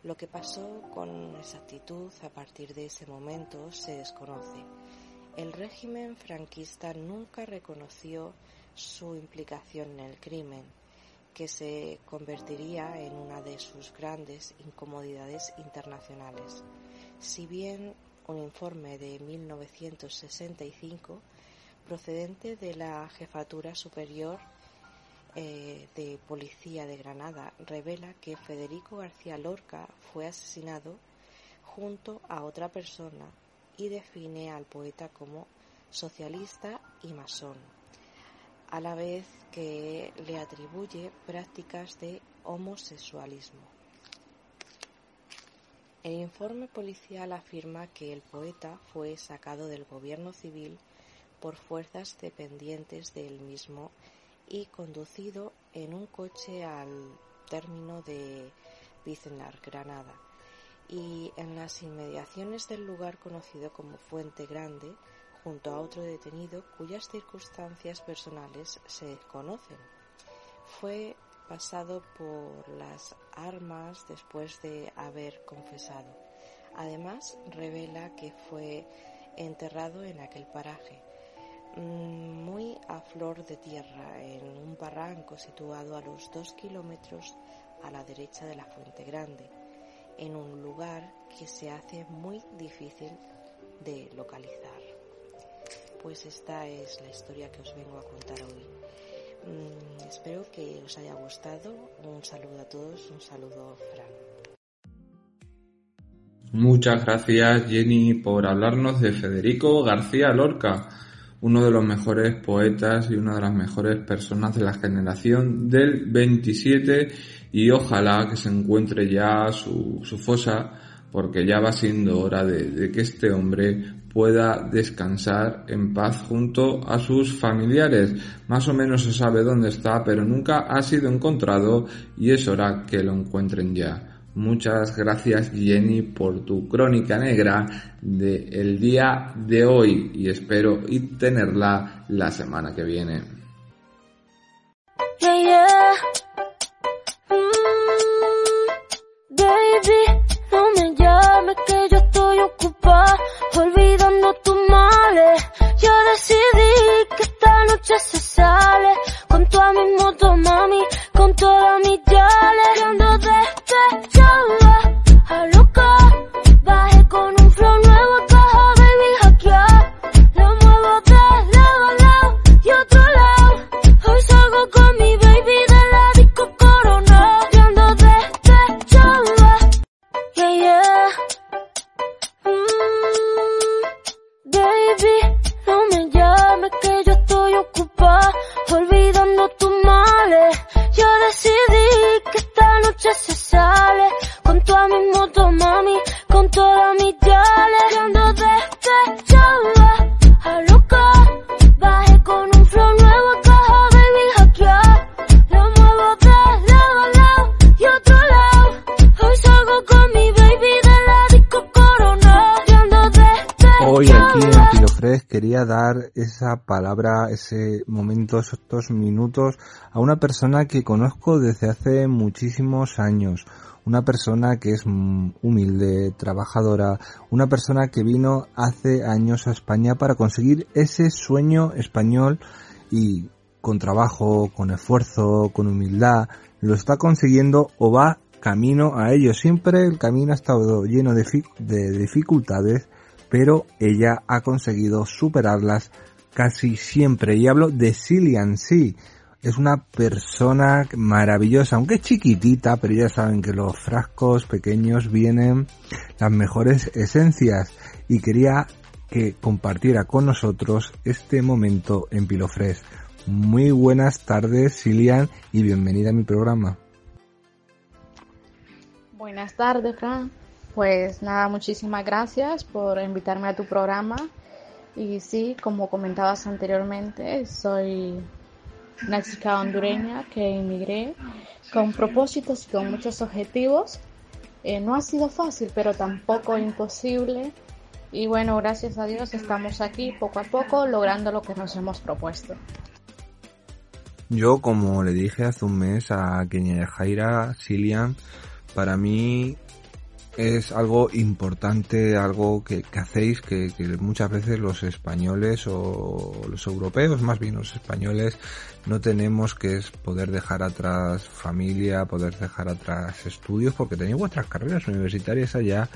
lo que pasó con exactitud a partir de ese momento se desconoce. El régimen franquista nunca reconoció su implicación en el crimen, que se convertiría en una de sus grandes incomodidades internacionales. Si bien un informe de 1965, procedente de la Jefatura Superior eh, de Policía de Granada, revela que Federico García Lorca fue asesinado junto a otra persona y define al poeta como socialista y masón a la vez que le atribuye prácticas de homosexualismo. El informe policial afirma que el poeta fue sacado del gobierno civil por fuerzas dependientes del mismo y conducido en un coche al término de Biznar, Granada, y en las inmediaciones del lugar conocido como Fuente Grande, junto a otro detenido cuyas circunstancias personales se desconocen. Fue pasado por las armas después de haber confesado. Además, revela que fue enterrado en aquel paraje, muy a flor de tierra, en un barranco situado a los dos kilómetros a la derecha de la Fuente Grande, en un lugar que se hace muy difícil de localizar pues esta es la historia que os vengo a contar hoy. Mm, espero que os haya gustado. Un saludo a todos, un saludo Fran. Muchas gracias Jenny por hablarnos de Federico García Lorca, uno de los mejores poetas y una de las mejores personas de la generación del 27 y ojalá que se encuentre ya su, su fosa porque ya va siendo hora de, que este hombre pueda descansar en paz junto a sus familiares. Más o menos se sabe dónde está, pero nunca ha sido encontrado y es hora que lo encuentren ya. Muchas gracias Jenny por tu crónica negra del día de hoy y espero y tenerla la semana que viene. que yo estoy ocupada, olvidando tus males. Yo decidí que esta noche se sale, con toda mi moto, mami, con toda mi yales. Ando despechada, a noche se sale, con toda mi moto, mami, con toda mi yales. Ando despechada, quería dar esa palabra, ese momento, esos minutos a una persona que conozco desde hace muchísimos años. Una persona que es humilde, trabajadora, una persona que vino hace años a España para conseguir ese sueño español y con trabajo, con esfuerzo, con humildad, lo está consiguiendo o va camino a ello. Siempre el camino ha estado lleno de, de dificultades, pero ella ha conseguido superarlas casi siempre. Y hablo de Cillian Sí. es una persona maravillosa, aunque es chiquitita, pero ya saben que los frascos pequeños vienen las mejores esencias y quería que compartiera con nosotros este momento en Pilofres. Muy buenas tardes, Silian, y bienvenida a mi programa. Buenas tardes, Fran. Pues nada, muchísimas gracias por invitarme a tu programa. Y sí, como comentabas anteriormente, soy una chica hondureña que emigré con propósitos y con muchos objetivos. Eh, no ha sido fácil, pero tampoco imposible. Y bueno, gracias a Dios estamos aquí poco a poco logrando lo que nos hemos propuesto. Yo, como le dije hace un mes a Kenia Jaira, Silian, para mí es algo importante, algo que, hacéis que, muchas veces los españoles o los europeos, más bien los españoles, no tenemos que poder dejar atrás familia, poder dejar atrás estudios, porque tenéis vuestras carreras universitarias allá,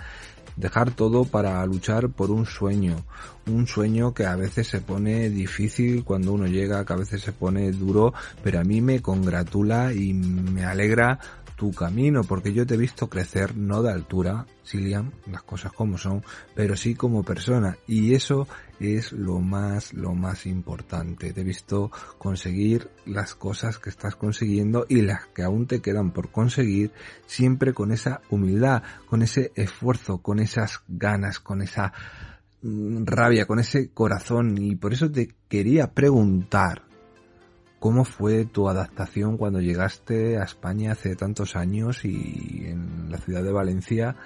dejar todo para luchar por un sueño, un sueño que a veces se pone difícil cuando uno llega, que a veces se pone duro, pero a mí me congratula y me alegra tu camino, porque yo te he visto crecer no de altura, Silian, las cosas como son, pero sí como persona, y eso es lo más, lo más importante. Te he visto conseguir las cosas que estás consiguiendo y las que aún te quedan por conseguir, siempre con esa humildad, con ese esfuerzo, con esas ganas, con esa mm, rabia, con ese corazón, y por eso te quería preguntar, ¿Cómo fue tu adaptación cuando llegaste a España hace tantos años y en la ciudad de Valencia?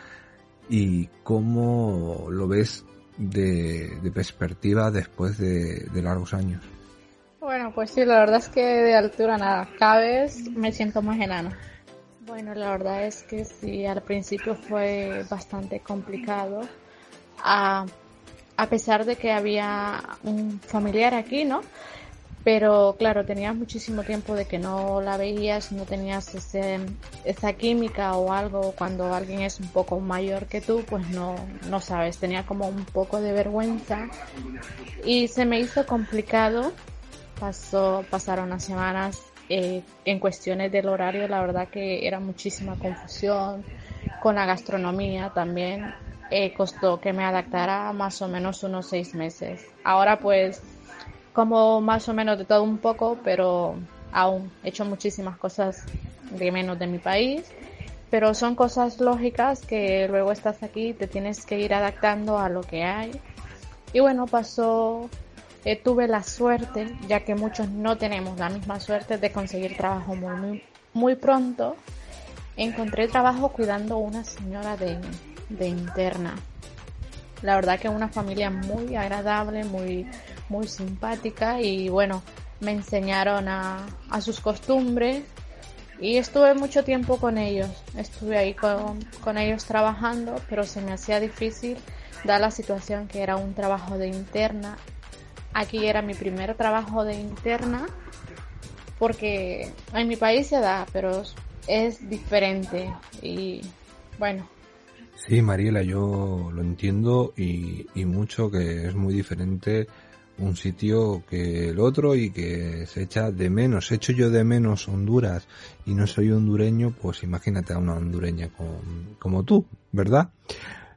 ¿Y cómo lo ves de, perspectiva después de, largos años? Bueno, pues sí, la verdad es que de altura nada, cada vez me siento más enana. Bueno, la verdad es que sí, al principio fue bastante complicado. A, a pesar de que había un familiar aquí, ¿no? Pero claro, tenías muchísimo tiempo de que no la veías, no tenías ese, esa química o algo. Cuando alguien es un poco mayor que tú, pues no, no sabes. Tenía como un poco de vergüenza y se me hizo complicado. Pasó, pasaron unas semanas eh, en cuestiones del horario. La verdad que era muchísima confusión con la gastronomía también. Eh, costó que me adaptara más o menos unos seis meses. Ahora pues como más o menos de todo un poco, pero aún he hecho muchísimas cosas de menos de mi país. Pero son cosas lógicas que luego estás aquí te tienes que ir adaptando a lo que hay. Y bueno, pasó, eh, tuve la suerte, ya que muchos no tenemos la misma suerte de conseguir trabajo muy, muy, muy pronto. Encontré trabajo cuidando a una señora de, de interna. La verdad que una familia muy agradable, muy, muy simpática y bueno, me enseñaron a, a sus costumbres y estuve mucho tiempo con ellos. Estuve ahí con, con ellos trabajando, pero se me hacía difícil dar la situación que era un trabajo de interna. Aquí era mi primer trabajo de interna porque en mi país se da, pero es diferente y bueno, Sí, Mariela, yo lo entiendo y, y, mucho que es muy diferente un sitio que el otro y que se echa de menos. Echo yo de menos Honduras y no soy hondureño, pues imagínate a una hondureña como, tú, ¿verdad?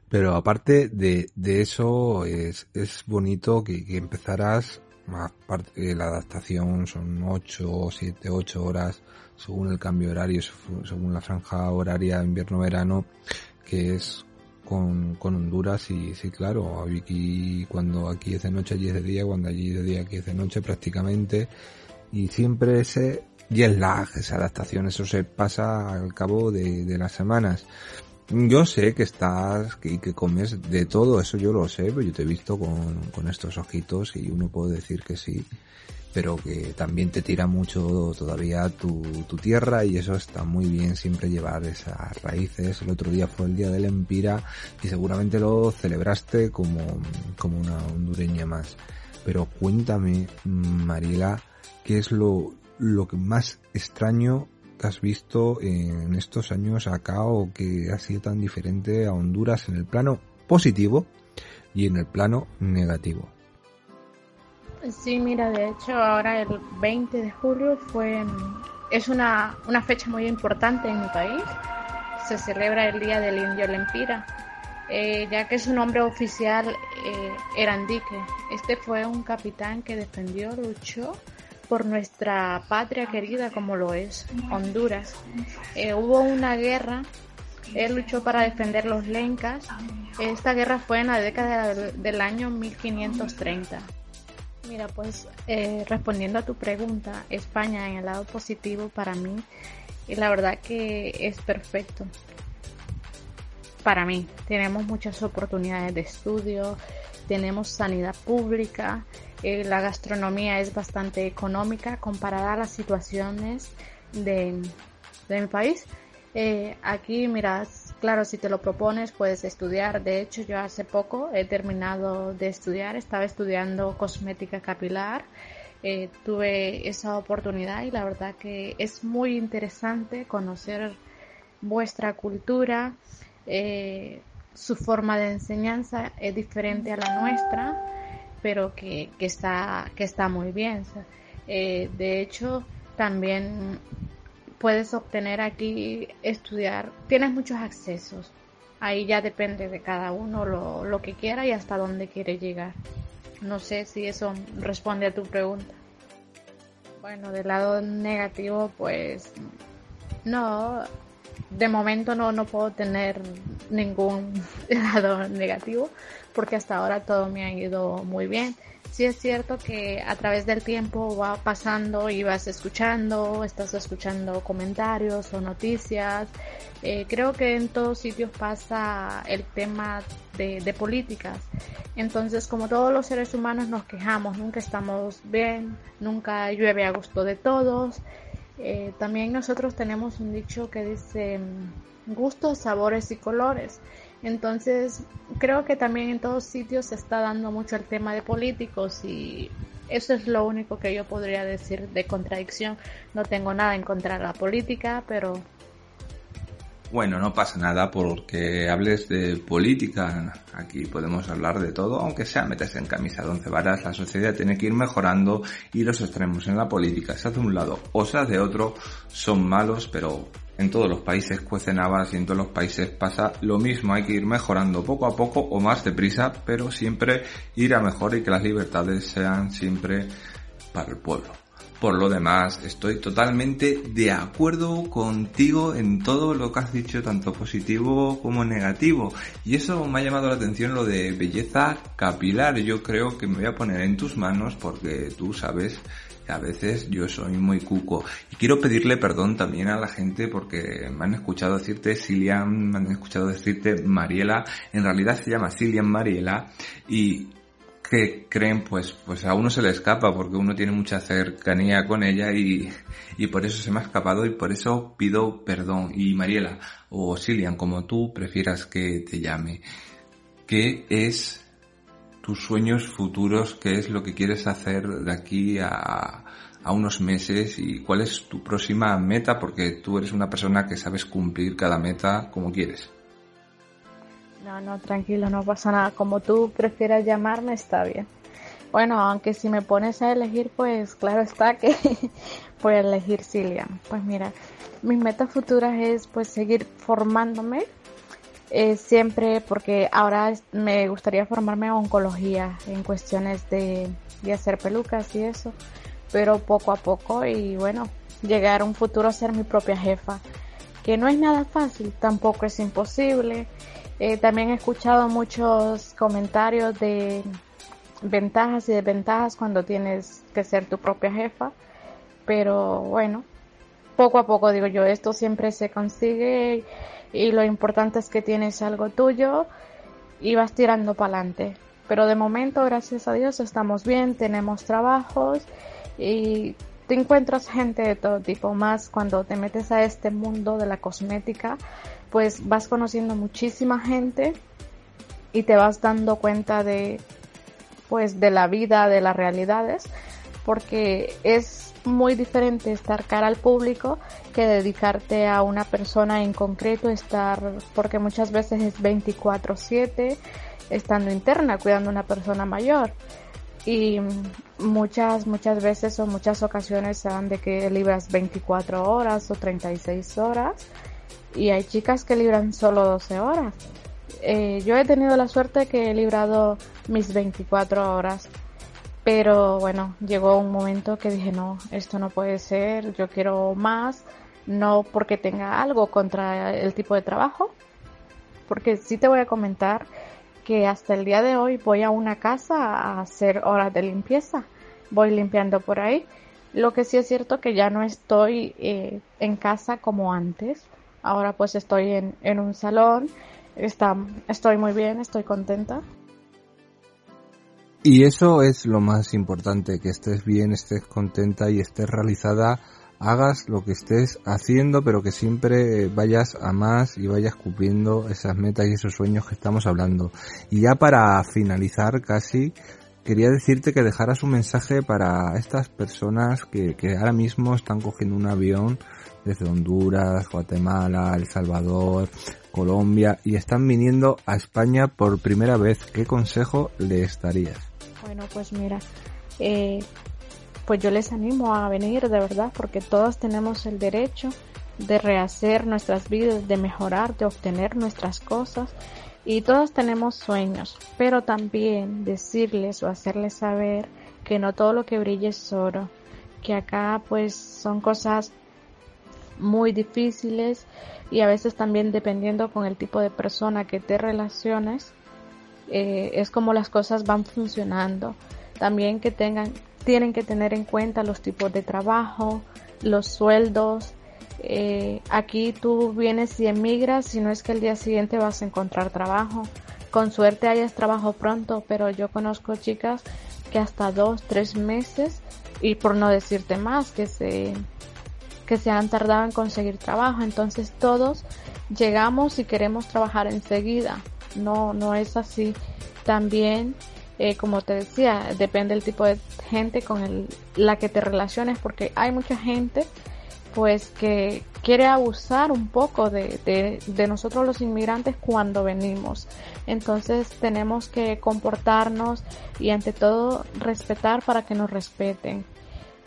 Pero aparte de, de eso, es, es bonito que, que empezaras, aparte la adaptación son 8, 7, 8 horas según el cambio horario, según la franja horaria invierno-verano, que es con, con Honduras y sí, claro, aquí cuando aquí es de noche, allí es de día, cuando allí es de día, aquí es de noche prácticamente, y siempre ese jet lag, esa adaptación, eso se pasa al cabo de, de las semanas. Yo sé que estás y que, comes de todo, eso yo lo sé, pero yo te he visto con, con estos ojitos y uno puede decir que sí pero que también te tira mucho todavía tu, tu tierra y eso está muy bien siempre llevar esas raíces. El otro día fue el día del Empira y seguramente lo celebraste como, como una hondureña más. Pero cuéntame, Mariela, ¿qué es lo, lo que más extraño que has visto en estos años acá o que ha sido tan diferente a Honduras en el plano positivo y en el plano negativo? Sí, mira, de hecho ahora el 20 de julio fue es una, una fecha muy importante en mi país. Se celebra el Día del Indio Lempira, eh, ya que su nombre oficial eh, era Andique. Este fue un capitán que defendió, luchó por nuestra patria querida como lo es Honduras. Eh, hubo una guerra, él luchó para defender los lencas. Esta guerra fue en la década del año 1530. Mira, pues eh, respondiendo a tu pregunta, España en el lado positivo para mí, y la verdad que es perfecto. Para mí, tenemos muchas oportunidades de estudio, tenemos sanidad pública, eh, la gastronomía es bastante económica comparada a las situaciones de, de mi país. Eh, aquí, miras, Claro, si te lo propones, puedes estudiar. De hecho, yo hace poco he terminado de estudiar, estaba estudiando cosmética capilar. Eh, tuve esa oportunidad y la verdad que es muy interesante conocer vuestra cultura. Eh, su forma de enseñanza es diferente a la nuestra, pero que, que está, que está muy bien. Eh, de hecho, también puedes obtener aquí, estudiar, tienes muchos accesos. Ahí ya depende de cada uno lo, lo que quiera y hasta dónde quiere llegar. No sé si eso responde a tu pregunta. Bueno, del lado negativo, pues no, de momento no, no puedo tener ningún lado negativo porque hasta ahora todo me ha ido muy bien sí es cierto que a través del tiempo va pasando y vas escuchando, estás escuchando comentarios o noticias. Eh, creo que en todos sitios pasa el tema de, de, políticas. Entonces, como todos los seres humanos nos quejamos, nunca estamos bien, nunca llueve a gusto de todos. Eh, también nosotros tenemos un dicho que dice gustos, sabores y colores. Entonces, creo que también en todos sitios se está dando mucho el tema de políticos y eso es lo único que yo podría decir de contradicción. No tengo nada en contra de la política, pero... Bueno, no pasa nada porque hables de política. Aquí podemos hablar de todo, aunque sea meterse en camisa de once varas. La sociedad tiene que ir mejorando y los extremos en la política, sea de un lado o sea de otro, son malos, pero en todos los países cuecen habas y en todos los países pasa lo mismo. Hay que ir mejorando poco a poco o más deprisa, pero siempre ir a mejor y que las libertades sean siempre para el pueblo. Por lo demás, estoy totalmente de acuerdo contigo en todo lo que has dicho, tanto positivo como negativo. Y eso me ha llamado la atención lo de belleza capilar. Yo creo que me voy a poner en tus manos porque tú sabes a veces yo soy muy cuco. Y quiero pedirle perdón también a la gente porque me han escuchado decirte Cilian, me han escuchado decirte Mariela, en realidad se llama Cilian Mariela. Y que creen pues pues a uno se le escapa porque uno tiene mucha cercanía con ella y, y por eso se me ha escapado y por eso pido perdón. Y Mariela o Cilian como tú prefieras que te llame ¿qué es tus sueños futuros, qué es lo que quieres hacer de aquí a, a unos meses y cuál es tu próxima meta, porque tú eres una persona que sabes cumplir cada meta como quieres. No, no, tranquilo, no pasa nada. Como tú prefieras llamarme, está bien. Bueno, aunque si me pones a elegir, pues claro está que voy a elegir Cilian. Pues mira, mis metas futuras es pues seguir formándome eh, siempre porque ahora me gustaría formarme en oncología en cuestiones de, de hacer pelucas y eso, pero poco a poco y bueno, llegar a un futuro a ser mi propia jefa, que no es nada fácil, tampoco es imposible. Eh, también he escuchado muchos comentarios de ventajas y desventajas cuando tienes que ser tu propia jefa, pero bueno, poco a poco digo yo, esto siempre se consigue y lo importante es que tienes algo tuyo y vas tirando para adelante. Pero de momento, gracias a Dios, estamos bien, tenemos trabajos y te encuentras gente de todo tipo, más cuando te metes a este mundo de la cosmética, pues vas conociendo muchísima gente y te vas dando cuenta de pues de la vida, de las realidades, porque es muy diferente estar cara al público que dedicarte a una persona en concreto, estar, porque muchas veces es 24/7 estando interna cuidando a una persona mayor. y muchas, muchas veces o muchas ocasiones se dan de que libras 24 horas o 36 horas y hay chicas que libran solo 12 horas. Eh, yo he tenido la suerte que he librado mis 24 horas, pero bueno, llegó un momento que dije no, esto no puede ser, yo quiero más, no porque tenga algo contra el tipo de trabajo, porque sí te voy a comentar que hasta el día de hoy voy a una casa a hacer horas de limpieza. Voy limpiando por ahí. Lo que sí es cierto que ya no estoy eh, en casa como antes. Ahora pues estoy en, en un salón. Está, estoy muy bien, estoy contenta. Y eso es lo más importante, que estés bien, estés contenta y estés realizada hagas lo que estés haciendo, pero que siempre vayas a más y vayas cumpliendo esas metas y esos sueños que estamos hablando. Y ya para finalizar casi, quería decirte que dejaras un mensaje para estas personas que, que ahora mismo están cogiendo un avión desde Honduras, Guatemala, El Salvador, Colombia y están viniendo a España por primera vez. ¿Qué consejo les darías? Bueno, pues mira, eh, pues yo les animo a venir de verdad porque todos tenemos el derecho de rehacer nuestras vidas, de mejorar, de obtener nuestras cosas y todos tenemos sueños, pero también decirles o hacerles saber que no todo lo que brille es oro, que acá pues son cosas muy difíciles y a veces también dependiendo con el tipo de persona que te relaciones, eh, es como las cosas van funcionando. También que tengan tienen que tener en cuenta los tipos de trabajo, los sueldos. Eh, aquí tú vienes y emigras, si no es que el día siguiente vas a encontrar trabajo. Con suerte hayas trabajo pronto, pero yo conozco chicas que hasta dos, tres meses, y por no decirte más, que se, que se han tardado en conseguir trabajo. Entonces todos llegamos y queremos trabajar enseguida. No, no es así. También eh, como te decía, depende del tipo de gente con el, la que te relaciones, porque hay mucha gente pues que quiere abusar un poco de, de, nosotros los inmigrantes cuando venimos. Entonces tenemos que comportarnos y ante todo respetar para que nos respeten.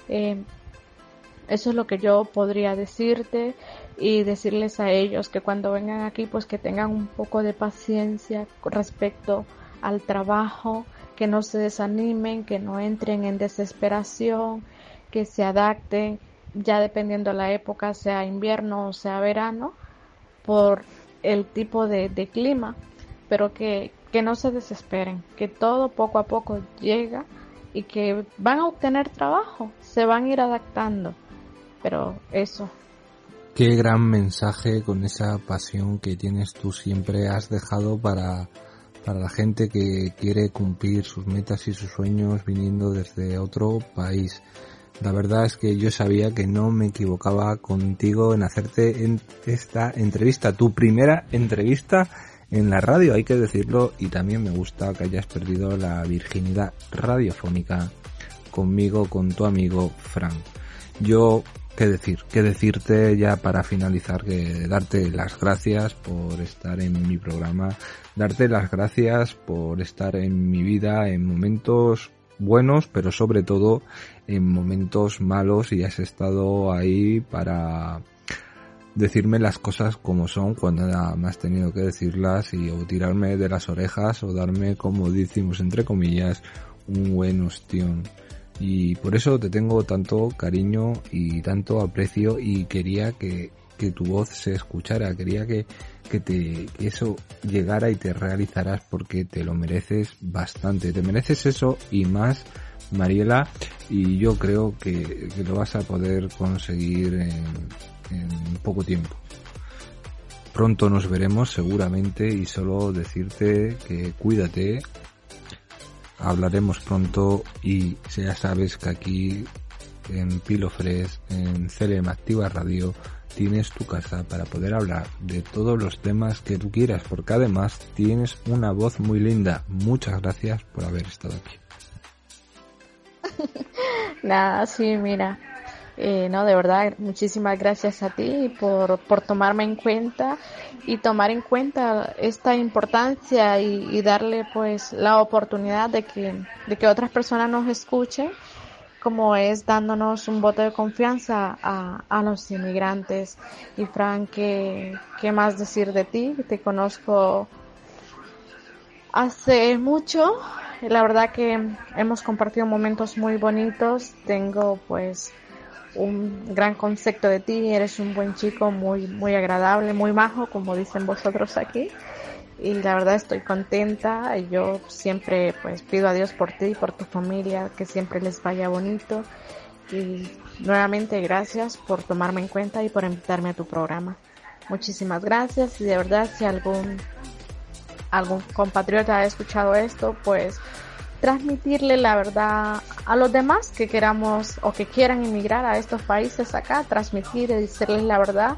Eh, eso es lo que yo podría decirte y decirles a ellos que cuando vengan aquí pues que tengan un poco de paciencia respecto al trabajo, que no se desanimen, que no entren en desesperación, que se adapten, ya dependiendo de la época, sea invierno o sea verano, por el tipo de, de clima, pero que, que no se desesperen, que todo poco a poco llega y que van a obtener trabajo, se van a ir adaptando, pero eso. Qué gran mensaje con esa pasión que tienes tú siempre has dejado para para la gente que quiere cumplir sus metas y sus sueños viniendo desde otro país. La verdad es que yo sabía que no me equivocaba contigo en hacerte esta entrevista, tu primera entrevista en la radio, hay que decirlo, y también me gusta que hayas perdido la virginidad radiofónica conmigo, con tu amigo Frank. Yo qué decir, qué decirte ya para finalizar, que darte las gracias por estar en mi programa, darte las gracias por estar en mi vida en momentos buenos, pero sobre todo en momentos malos y has estado ahí para decirme las cosas como son cuando me has tenido que decirlas y o tirarme de las orejas o darme, como decimos entre comillas, un buen ostión y por eso te tengo tanto cariño y tanto aprecio y quería que, que tu voz se escuchara, quería que, que, te, que eso llegara y te realizaras porque te lo mereces bastante, te mereces eso y más Mariela y yo creo que, que lo vas a poder conseguir en, en poco tiempo. Pronto nos veremos seguramente y solo decirte que cuídate, hablaremos pronto y ya sabes que aquí en Pilofres, en CLM Activa Radio, tienes tu casa para poder hablar de todos los temas que tú quieras, porque además tienes una voz muy linda. Muchas gracias por haber estado aquí. Nada, sí, mira. Eh, no, de verdad, muchísimas gracias a ti por, por tomarme en cuenta y tomar en cuenta esta importancia y, y darle pues la oportunidad de que, de que otras personas nos escuchen como es dándonos un voto de confianza a, a los inmigrantes. Y Frank, ¿qué, ¿qué más decir de ti? Te conozco hace mucho. La verdad que hemos compartido momentos muy bonitos. Tengo pues un gran concepto de ti. Eres un buen chico, muy, muy agradable, muy majo, como dicen vosotros aquí y la verdad estoy contenta. Yo siempre pues pido a Dios por ti y por tu familia, que siempre les vaya bonito. Y nuevamente gracias por tomarme en cuenta y por invitarme a tu programa. Muchísimas gracias y de verdad si algún algún compatriota ha escuchado esto, pues transmitirle la verdad a los demás que queramos o que quieran emigrar a estos países acá, transmitir y decirles la verdad.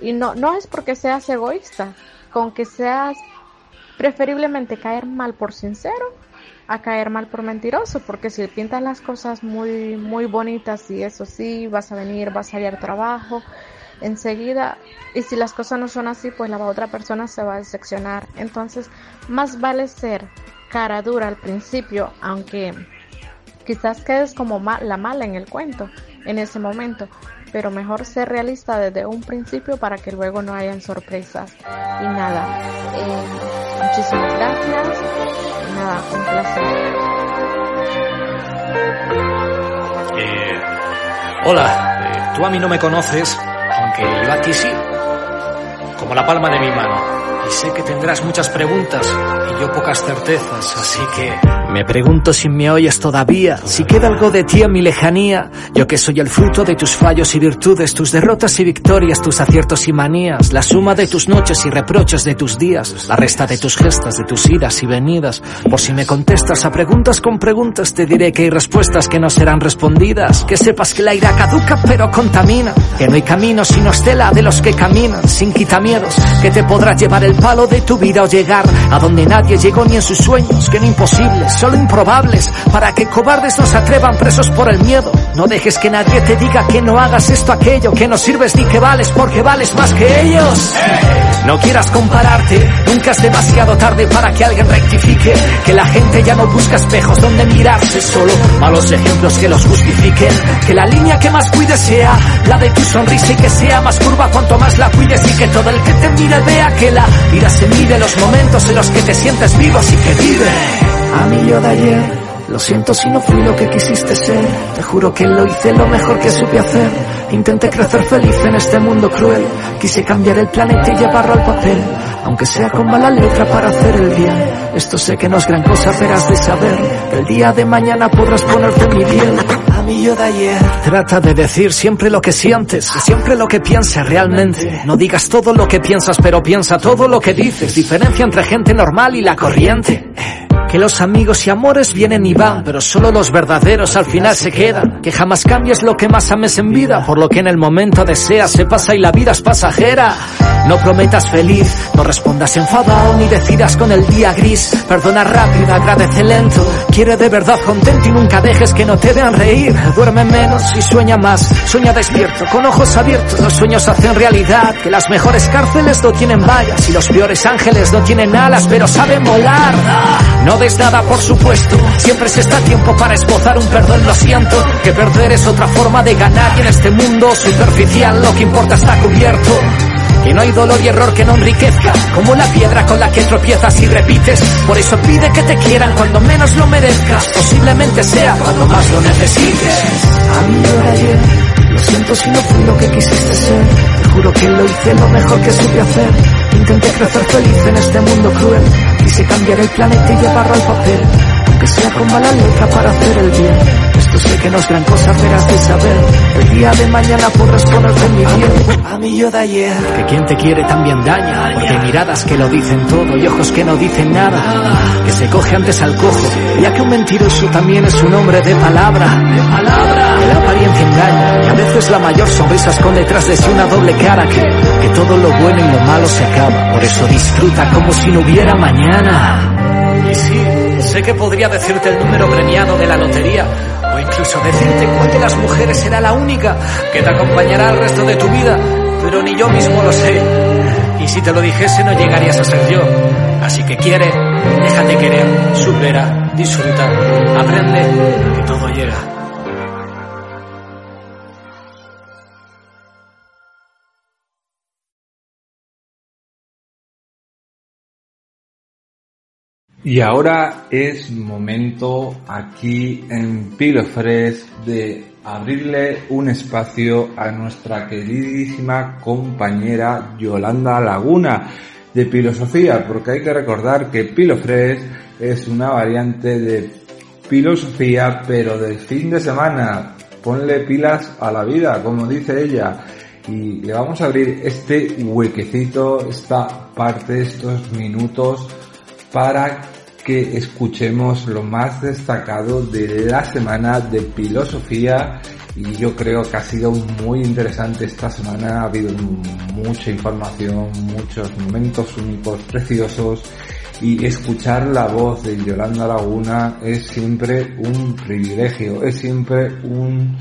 Y no, no es porque seas egoísta, con que seas preferiblemente caer mal por sincero a caer mal por mentiroso, porque si pintas las cosas muy, muy bonitas y eso sí, vas a venir, vas a hallar trabajo, enseguida, y si las cosas no son así, pues la otra persona se va a decepcionar. Entonces, más vale ser cara dura al principio, aunque quizás quedes como la mala en el cuento en ese momento, pero mejor ser realista desde un principio para que luego no hayan sorpresas. Y nada, eh, muchísimas gracias. Nada, un placer. Eh, hola, eh, tú a mí no me conoces, aunque yo a ti sí, como la palma de mi mano. Y sé que tendrás muchas preguntas y yo pocas certezas, así que me pregunto si me oyes todavía, si queda algo de ti en mi lejanía. Yo que soy el fruto de tus fallos y virtudes, tus derrotas y victorias, tus aciertos y manías, la suma de tus noches y reproches de tus días, la resta de tus gestas, de tus idas y venidas. Por si me contestas a preguntas con preguntas, te diré que hay respuestas que no serán respondidas. Que sepas que la ira caduca pero contamina, que no hay camino sino estela de los que caminan, sin quitamiedos, que te podrás llevar el palo de tu vida o llegar a donde nadie llegó ni en sus sueños, que no imposibles, solo improbables, para que cobardes no se atrevan presos por el miedo. No dejes que nadie te diga que no hagas esto, aquello, que no sirves ni que vales porque vales más que ellos. No quieras compararte, nunca es demasiado tarde para que alguien rectifique, que la gente ya no busca espejos donde mirarse, solo malos ejemplos que los justifiquen, que la línea que más cuides sea la de tu sonrisa y que sea más curva cuanto más la cuides y que todo el que te mire vea que la vida se mide los momentos en los que te sientes vivo así que vive. A mí yo de ayer, lo siento si no fui lo que quisiste ser, te juro que lo hice lo mejor que supe hacer. Intenté crecer feliz en este mundo cruel, quise cambiar el planeta y llevarlo al papel, aunque sea con mala letra para hacer el bien. Esto sé que no es gran cosa, pero has de saber que el día de mañana podrás ponerte mi piel. A mí yo de ayer. Trata de decir siempre lo que sientes, siempre lo que pienses realmente. No digas todo lo que piensas, pero piensa todo lo que dices. Diferencia entre gente normal y la corriente. Que los amigos y amores vienen y van, pero solo los verdaderos al final se quedan. Que jamás cambies lo que más ames en vida, por lo que en el momento deseas se pasa y la vida es pasajera. No prometas feliz, no respondas enfadado ni decidas con el día gris. Perdona rápido, agradece lento. Quiere de verdad contento y nunca dejes que no te vean reír. Duerme menos y sueña más. Sueña despierto, con ojos abiertos. Los sueños hacen realidad. Que las mejores cárceles no tienen vallas y los peores ángeles no tienen alas, pero saben volar. No des nada, por supuesto. Siempre se está a tiempo para esbozar un perdón, lo siento. Que perder es otra forma de ganar y en este mundo superficial lo que importa está cubierto. Que no hay dolor y error que no enriquezca, como la piedra con la que tropiezas y repites. Por eso pide que te quieran cuando menos lo merezcas. Posiblemente sea cuando más lo necesites. A mí ayer, lo siento si no fui lo que quisiste ser. Te juro que lo hice lo mejor que supe hacer. Intenté crecer feliz en este mundo cruel. Quise cambiar el planeta y llevarlo al papel. Aunque sea con mala letra para hacer el bien. Esto sé que no es gran cosa, pero has de saber. El día de mañana podrás ponerte en mi piel. A mí yo de ayer. Que quien te quiere también daña. Porque hay miradas que lo dicen todo y ojos que no dicen nada. Que se coge antes al cojo. Ya que un mentiroso también es un hombre de palabra. De palabra. Que la apariencia engaña. Y a veces la mayor sonrisa esconde detrás de sí una doble cara. Que, que todo lo bueno y lo malo se acaba. Por eso disfruta como si no hubiera mañana. Y sí, sé que podría decirte el número premiado de la lotería, incluso decirte cuál de las mujeres será la única que te acompañará el resto de tu vida, pero ni yo mismo lo sé. Y si te lo dijese no llegarías a ser yo. Así que quiere, déjate querer, supera, disfruta, aprende, que todo llega. Y ahora es momento aquí en Pilofres de abrirle un espacio a nuestra queridísima compañera Yolanda Laguna de Filosofía, porque hay que recordar que Pilofres es una variante de filosofía, pero del fin de semana. Ponle pilas a la vida, como dice ella. Y le vamos a abrir este huequecito, esta parte, estos minutos para que escuchemos lo más destacado de la semana de filosofía. Y yo creo que ha sido muy interesante esta semana, ha habido mucha información, muchos momentos únicos, preciosos. Y escuchar la voz de Yolanda Laguna es siempre un privilegio, es siempre un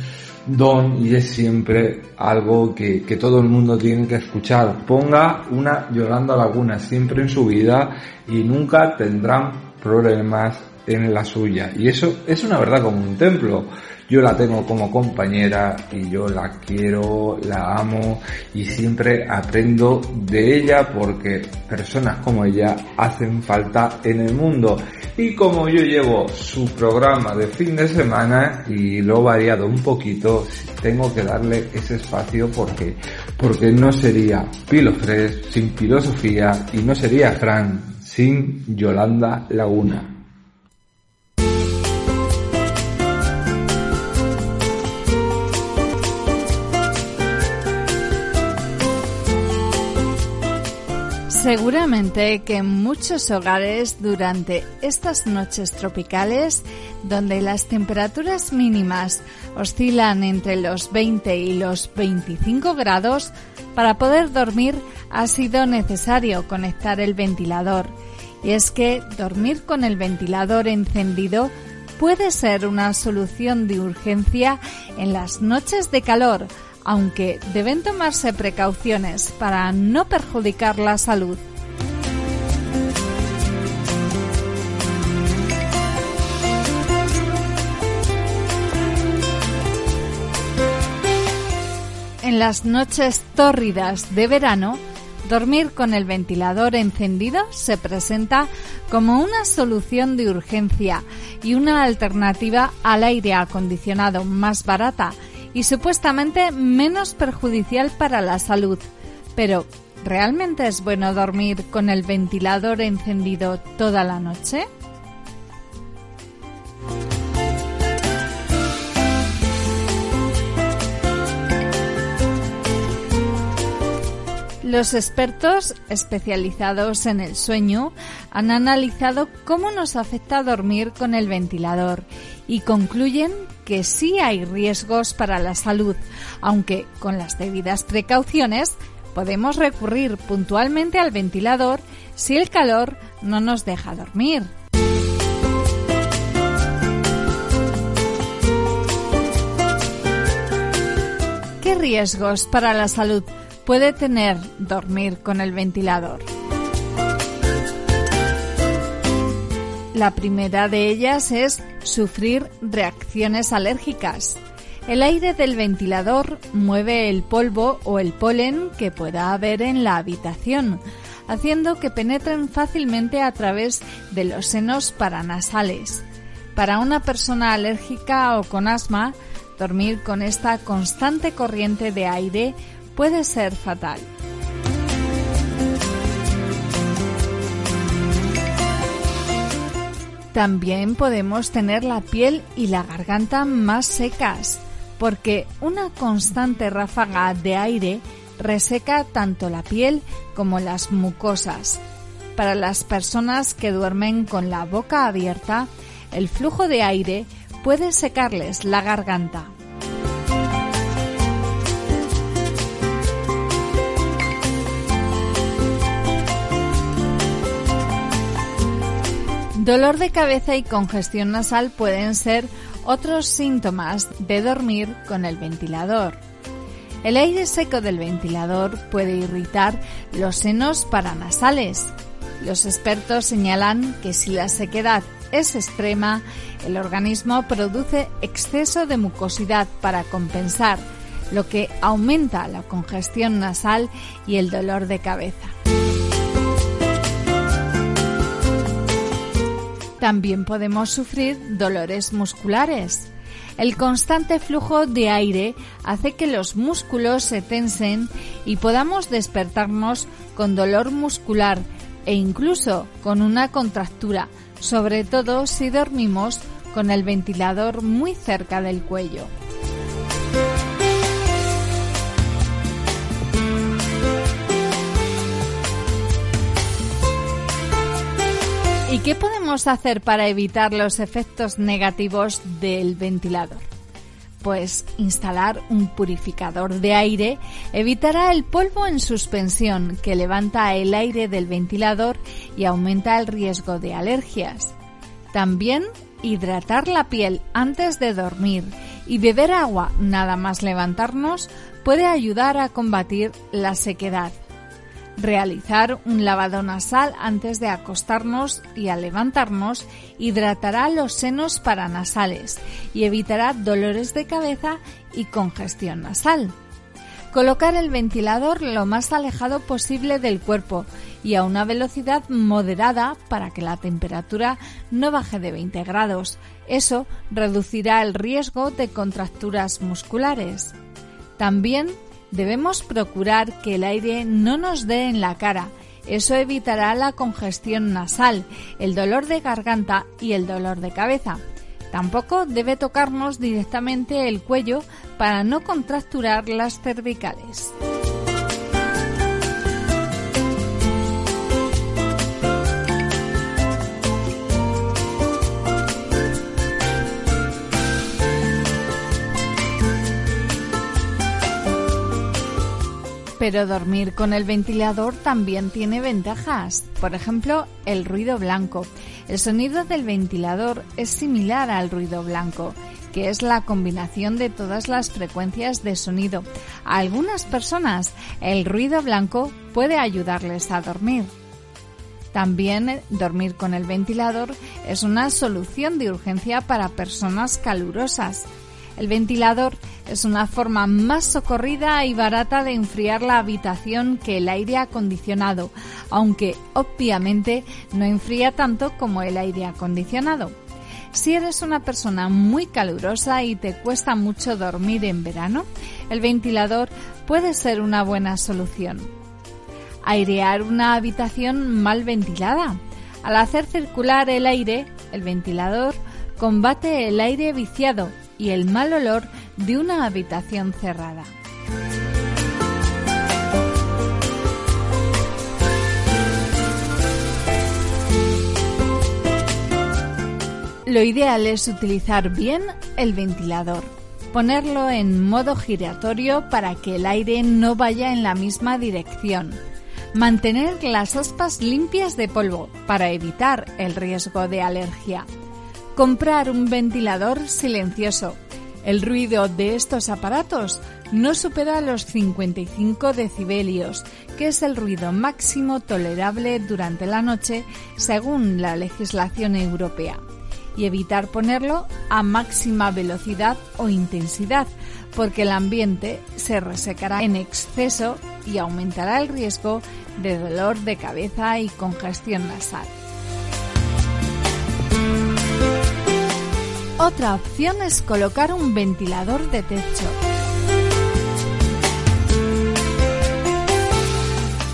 don y es siempre algo que, que, todo el mundo tiene que escuchar. Ponga una Yolanda Laguna siempre en su vida y nunca tendrán problemas en la suya. Y eso es una verdad como un templo. Yo la tengo como compañera y yo la quiero, la amo y siempre aprendo de ella porque personas como ella hacen falta en el mundo. Y como yo llevo su programa de fin de semana y lo he variado un poquito, tengo que darle ese espacio porque, porque no sería Pilofres sin filosofía y no sería Fran sin Yolanda Laguna. Seguramente que en muchos hogares durante estas noches tropicales, donde las temperaturas mínimas oscilan entre los 20 y los 25 grados, para poder dormir ha sido necesario conectar el ventilador. Y es que dormir con el ventilador encendido puede ser una solución de urgencia en las noches de calor, aunque deben tomarse precauciones para no perjudicar la salud. En las noches tórridas de verano, Dormir con el ventilador encendido se presenta como una solución de urgencia y una alternativa al aire acondicionado más barata y supuestamente menos perjudicial para la salud. Pero, ¿realmente es bueno dormir con el ventilador encendido toda la noche? Los expertos especializados en el sueño han analizado cómo nos afecta dormir con el ventilador y concluyen que sí hay riesgos para la salud, aunque con las debidas precauciones podemos recurrir puntualmente al ventilador si el calor no nos deja dormir. ¿Qué riesgos para la salud puede tener dormir con el ventilador. La primera de ellas es sufrir reacciones alérgicas. El aire del ventilador mueve el polvo o el polen que pueda haber en la habitación, haciendo que penetren fácilmente a través de los senos paranasales. Para una persona alérgica o con asma, dormir con esta constante corriente de aire puede ser fatal. También podemos tener la piel y la garganta más secas, porque una constante ráfaga de aire reseca tanto la piel como las mucosas. Para las personas que duermen con la boca abierta, el flujo de aire puede secarles la garganta. Dolor de cabeza y congestión nasal pueden ser otros síntomas de dormir con el ventilador. El aire seco del ventilador puede irritar los senos paranasales. Los expertos señalan que si la sequedad es extrema, el organismo produce exceso de mucosidad para compensar, lo que aumenta la congestión nasal y el dolor de cabeza. También podemos sufrir dolores musculares. El constante flujo de aire hace que los músculos se tensen y podamos despertarnos con dolor muscular e incluso con una contractura, sobre todo si dormimos con el ventilador muy cerca del cuello. Qué podemos hacer para evitar los efectos negativos del ventilador? Pues instalar un purificador de aire evitará el polvo en suspensión que levanta el aire del ventilador y aumenta el riesgo de alergias. También hidratar la piel antes de dormir y beber agua nada más levantarnos puede ayudar a combatir la sequedad. Realizar un lavado nasal antes de acostarnos y al levantarnos hidratará los senos paranasales y evitará dolores de cabeza y congestión nasal. Colocar el ventilador lo más alejado posible del cuerpo y a una velocidad moderada para que la temperatura no baje de 20 grados. Eso reducirá el riesgo de contracturas musculares. También Debemos procurar que el aire no nos dé en la cara. Eso evitará la congestión nasal, el dolor de garganta y el dolor de cabeza. Tampoco debe tocarnos directamente el cuello para no contracturar las cervicales. Pero dormir con el ventilador también tiene ventajas. Por ejemplo, el ruido blanco. El sonido del ventilador es similar al ruido blanco, que es la combinación de todas las frecuencias de sonido. A algunas personas el ruido blanco puede ayudarles a dormir. También dormir con el ventilador es una solución de urgencia para personas calurosas. El ventilador es una forma más socorrida y barata de enfriar la habitación que el aire acondicionado, aunque obviamente no enfría tanto como el aire acondicionado. Si eres una persona muy calurosa y te cuesta mucho dormir en verano, el ventilador puede ser una buena solución. Airear una habitación mal ventilada. Al hacer circular el aire, el ventilador combate el aire viciado y el mal olor de una habitación cerrada. Lo ideal es utilizar bien el ventilador. Ponerlo en modo giratorio para que el aire no vaya en la misma dirección. Mantener las aspas limpias de polvo para evitar el riesgo de alergia comprar un ventilador silencioso. El ruido de estos aparatos no supera los 55 decibelios, que es el ruido máximo tolerable durante la noche según la legislación europea, y evitar ponerlo a máxima velocidad o intensidad, porque el ambiente se resecará en exceso y aumentará el riesgo de dolor de cabeza y congestión nasal. Otra opción es colocar un ventilador de techo.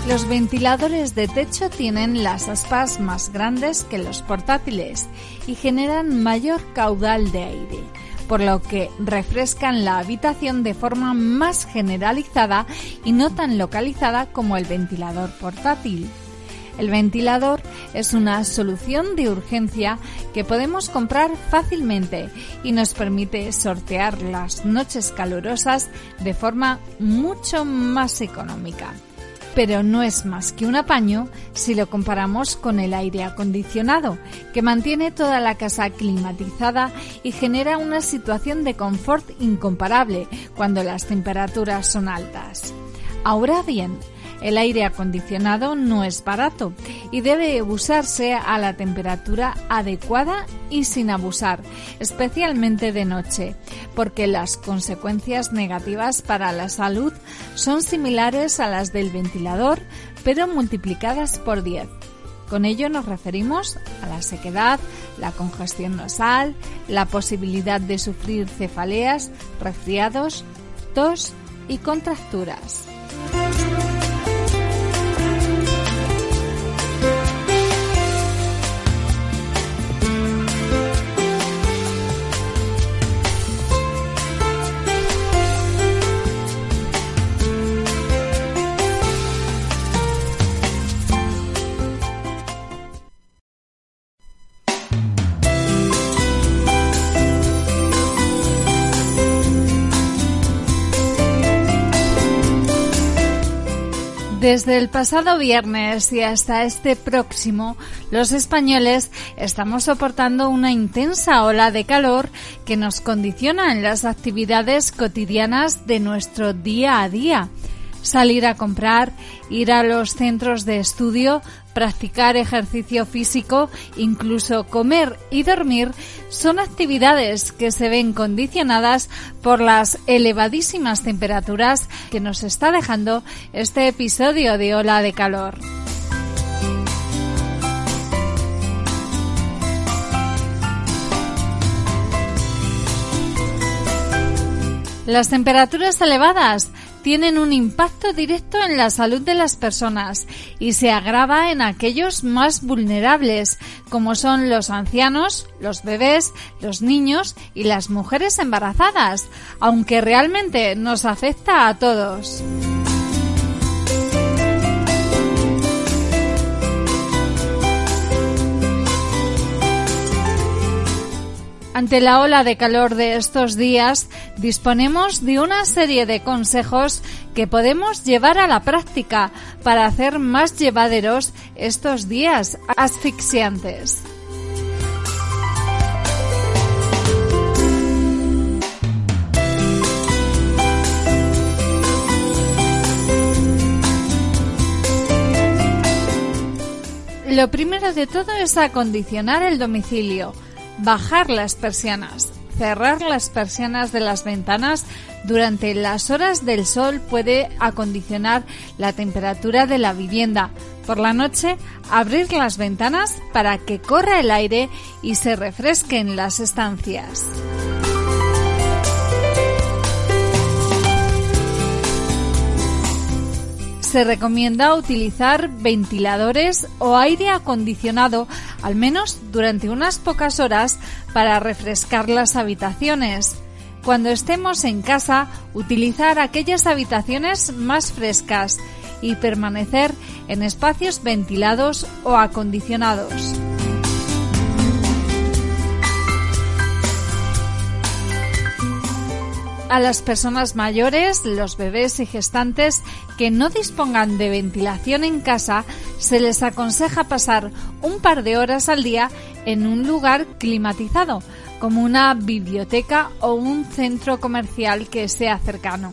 Los ventiladores de techo tienen las aspas más grandes que los portátiles y generan mayor caudal de aire, por lo que refrescan la habitación de forma más generalizada y no tan localizada como el ventilador portátil. El ventilador es una solución de urgencia que podemos comprar fácilmente y nos permite sortear las noches calurosas de forma mucho más económica. pero no es más que un apaño si lo comparamos con el aire acondicionado, que mantiene toda la casa climatizada y genera una situación de confort incomparable cuando las temperaturas son altas. Ahora bien, el aire acondicionado no es barato y debe usarse a la temperatura adecuada y sin abusar, especialmente de noche, porque las consecuencias negativas para la salud son similares a las del ventilador, pero multiplicadas por 10. Con ello nos referimos a la sequedad, la congestión nasal, la posibilidad de sufrir cefaleas, resfriados, tos y contracturas. Desde el pasado viernes y hasta este próximo, los españoles estamos soportando una intensa ola de calor que nos condiciona en las actividades cotidianas de nuestro día a día. Salir a comprar, ir a los centros de estudio, practicar ejercicio físico, incluso comer y dormir, son actividades que se ven condicionadas por las elevadísimas temperaturas que nos está dejando este episodio de ola de calor. Las temperaturas elevadas tienen un impacto directo en la salud de las personas y se agrava en aquellos más vulnerables, como son los ancianos, los bebés, los niños y las mujeres embarazadas, aunque realmente nos afecta a todos. Ante la ola de calor de estos días, disponemos de una serie de consejos que podemos llevar a la práctica para hacer más llevaderos estos días asfixiantes. Lo primero de todo es acondicionar el domicilio bajar las persianas. Cerrar las persianas de las ventanas durante las horas del sol puede acondicionar la temperatura de la vivienda. Por la noche, abrir las ventanas para que corra el aire y se refresquen las estancias. Se recomienda utilizar ventiladores o aire acondicionado al menos durante unas pocas horas para refrescar las habitaciones. Cuando estemos en casa, utilizar aquellas habitaciones más frescas y permanecer en espacios ventilados o acondicionados. A las personas mayores, los bebés y gestantes que no dispongan de ventilación en casa, se les aconseja pasar un par de horas al día en un lugar climatizado, como una biblioteca o un centro comercial que sea cercano.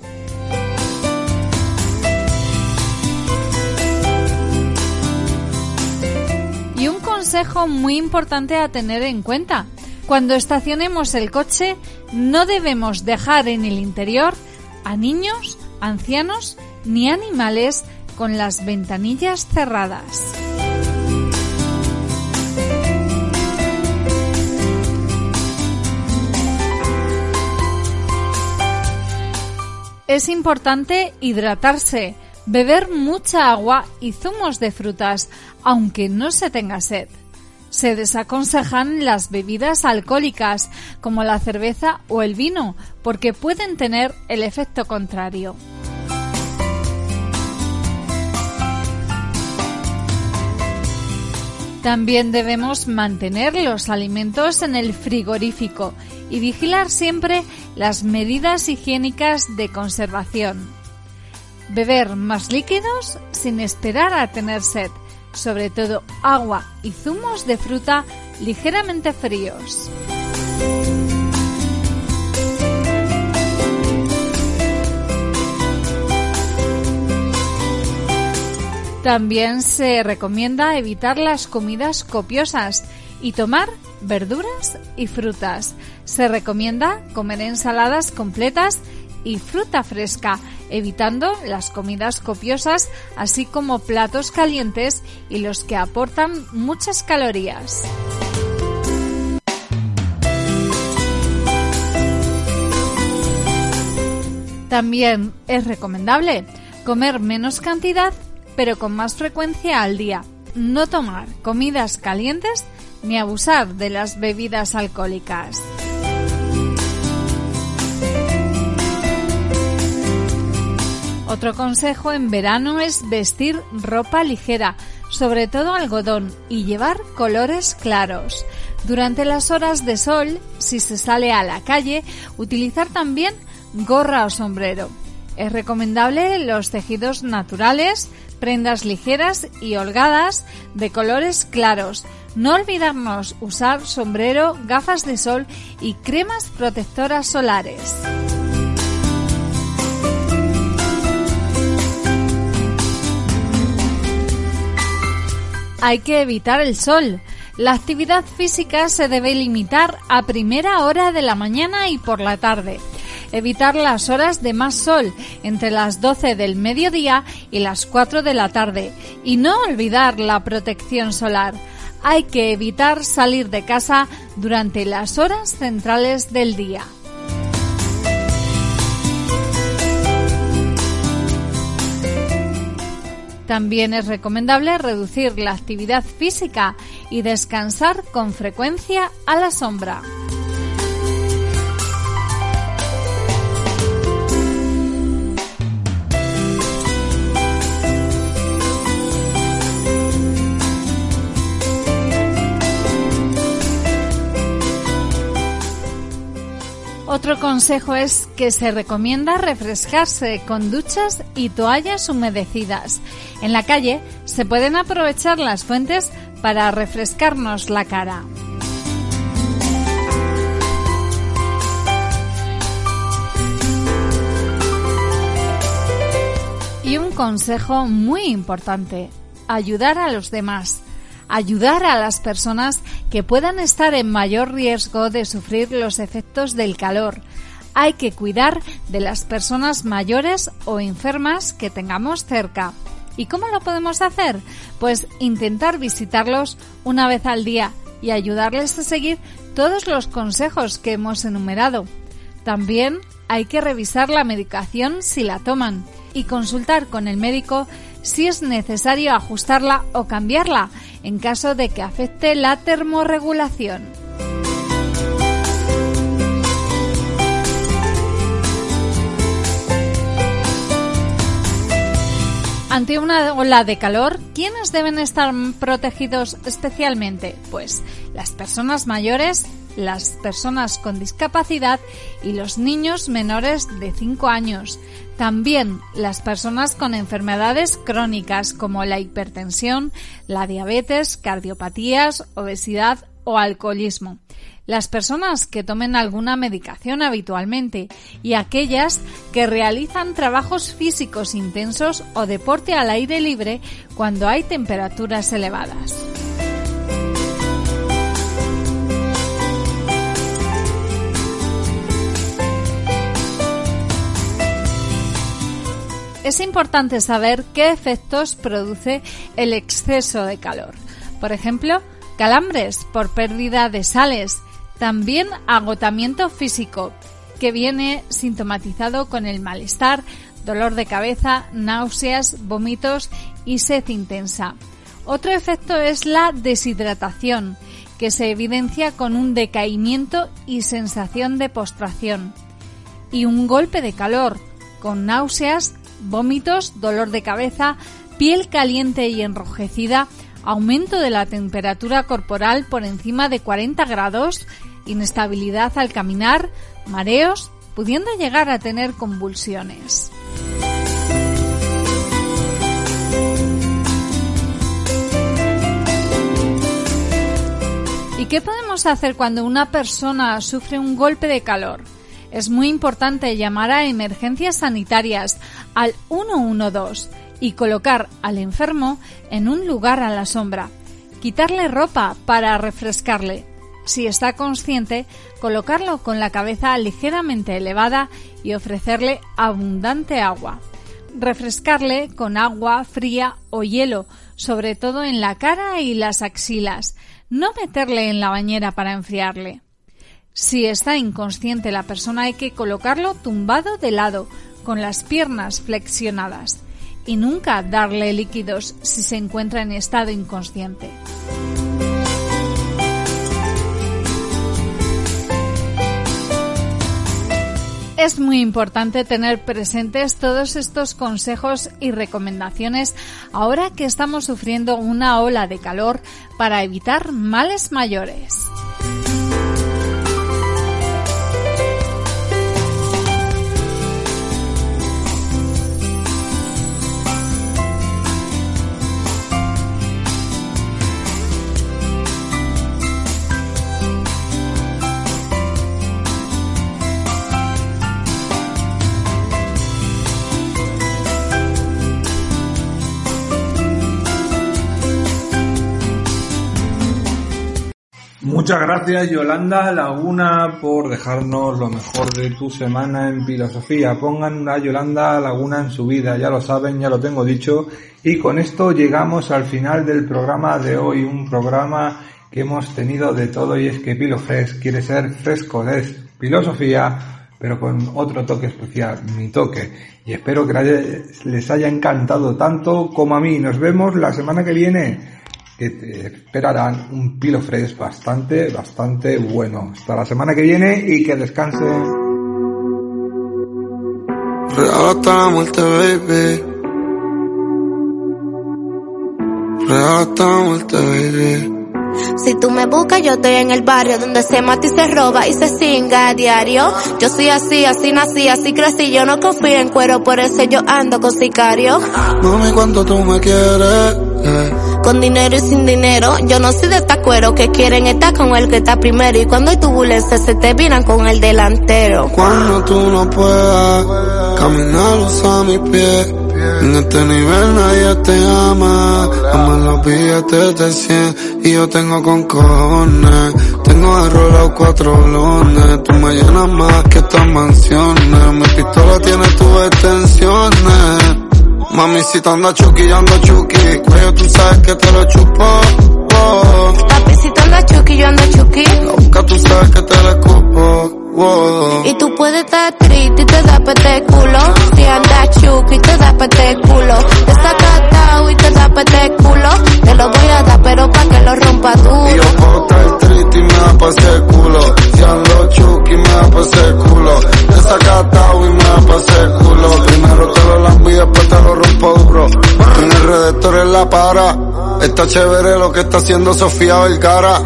Y un consejo muy importante a tener en cuenta. Cuando estacionemos el coche, no debemos dejar en el interior a niños, ancianos ni animales con las ventanillas cerradas. Es importante hidratarse, beber mucha agua y zumos de frutas, aunque no se tenga sed. Se desaconsejan las bebidas alcohólicas como la cerveza o el vino porque pueden tener el efecto contrario. También debemos mantener los alimentos en el frigorífico y vigilar siempre las medidas higiénicas de conservación. Beber más líquidos sin esperar a tener sed, sobre todo agua y zumos de fruta ligeramente fríos. También se recomienda evitar las comidas copiosas y tomar verduras y frutas. Se recomienda comer ensaladas completas y fruta fresca, evitando las comidas copiosas, así como platos calientes y los que aportan muchas calorías. También es recomendable comer menos cantidad pero con más frecuencia al día. No tomar comidas calientes ni abusar de las bebidas alcohólicas. Otro consejo en verano es vestir ropa ligera, sobre todo algodón, y llevar colores claros. Durante las horas de sol, si se sale a la calle, utilizar también gorra o sombrero. Es recomendable los tejidos naturales, prendas ligeras y holgadas de colores claros. No olvidarnos usar sombrero, gafas de sol y cremas protectoras solares. Hay que evitar el sol. La actividad física se debe limitar a primera hora de la mañana y por la tarde evitar las horas de más sol entre las 12 del mediodía y las 4 de la tarde y no olvidar la protección solar. Hay que evitar salir de casa durante las horas centrales del día. También es recomendable reducir la actividad física y descansar con frecuencia a la sombra. Otro consejo es que se recomienda refrescarse con duchas y toallas humedecidas. En la calle se pueden aprovechar las fuentes para refrescarnos la cara. Y un consejo muy importante, ayudar a los demás ayudar a las personas que puedan estar en mayor riesgo de sufrir los efectos del calor. Hay que cuidar de las personas mayores o enfermas que tengamos cerca. ¿Y cómo lo podemos hacer? Pues intentar visitarlos una vez al día y ayudarles a seguir todos los consejos que hemos enumerado. También hay que revisar la medicación si la toman y consultar con el médico si es necesario ajustarla o cambiarla en caso de que afecte la termorregulación. Ante una ola de calor, ¿quiénes deben estar protegidos especialmente? Pues las personas mayores, las personas con discapacidad y los niños menores de 5 años. También las personas con enfermedades crónicas como la hipertensión, la diabetes, cardiopatías, obesidad o alcoholismo. Las personas que tomen alguna medicación habitualmente y aquellas que realizan trabajos físicos intensos o deporte al aire libre cuando hay temperaturas elevadas. es importante saber qué efectos produce el exceso de calor. Por ejemplo, calambres por pérdida de sales, también agotamiento físico, que viene sintomatizado con el malestar, dolor de cabeza, náuseas, vómitos y sed intensa. Otro efecto es la deshidratación, que se evidencia con un decaimiento y sensación de postración. Y un golpe de calor, con náuseas, vómitos, dolor de cabeza, piel caliente y enrojecida, aumento de la temperatura corporal por encima de 40 grados, inestabilidad al caminar, mareos, pudiendo llegar a tener convulsiones. ¿Y qué podemos hacer cuando una persona sufre un golpe de calor? Es muy importante llamar a emergencias sanitarias al 112 y colocar al enfermo en un lugar a la sombra. Quitarle ropa para refrescarle si está consciente, colocarlo con la cabeza ligeramente elevada y ofrecerle abundante agua. Refrescarle con agua fría o hielo, sobre todo en la cara y las axilas. No meterle en la bañera para enfriarle. Si está inconsciente la persona hay que colocarlo tumbado de lado, con las piernas flexionadas y nunca darle líquidos si se encuentra en estado inconsciente. Es muy importante tener presentes todos estos consejos y recomendaciones ahora que estamos sufriendo una ola de calor para evitar males mayores. Muchas gracias Yolanda Laguna por dejarnos lo mejor de tu semana en filosofía. Pongan una Yolanda Laguna en su vida, ya lo saben, ya lo tengo dicho. Y con esto llegamos al final del programa de hoy, un programa que hemos tenido de todo y es que Pilofres quiere ser fresco, es filosofía, pero con otro toque especial, mi toque. Y espero que les haya encantado tanto como a mí. Nos vemos la semana que viene que te esperarán un pilo fresh bastante, bastante bueno. Hasta la semana que viene y que descanse. Real hasta la muerte, baby. Real hasta la muerte, baby. Si tú me buscas, yo estoy en el barrio donde se mata y se roba y se singa a diario. Yo soy así, así nací, así crecí. Yo no confío en cuero, por eso yo ando con sicario. Mami, ¿cuánto tú me quieres? Eh. Con dinero y sin dinero, yo no soy de esta cuero que quieren estar con el que está primero. Y cuando hay turbulencia, se te viran con el delantero. Cuando tú no puedas caminar, usa mis pies. En este nivel nadie te ama. Ama los billetes de 100 y yo tengo con cojones. Tengo arrolado cuatro blones. Tú me llenas más que estas mansiones. Mi pistola tiene tus extensiones. Mami, si te anda chuki, yo ando chuki. Cuello, tú sabes que te lo chupo. Oh. Papi, si tú andas chuki, yo ando chuki. La boca, tú sabes que te la escupo. Wow. Y tú puedes estar triste y te da pete culo. Si andas chuki, te da pete culo. Te sacatao y te da pete culo. Te lo voy a dar, pero pa' que lo rompa tú. Y yo puedo estar triste y me da pa' ese culo. Si ando chuki, me da pa' ese culo. Te sacatao y me da pa' ese culo. Primero te lo lambo y después te lo rompo duro. En el redactor en la para. Está chévere lo que está haciendo Sofía Vergara.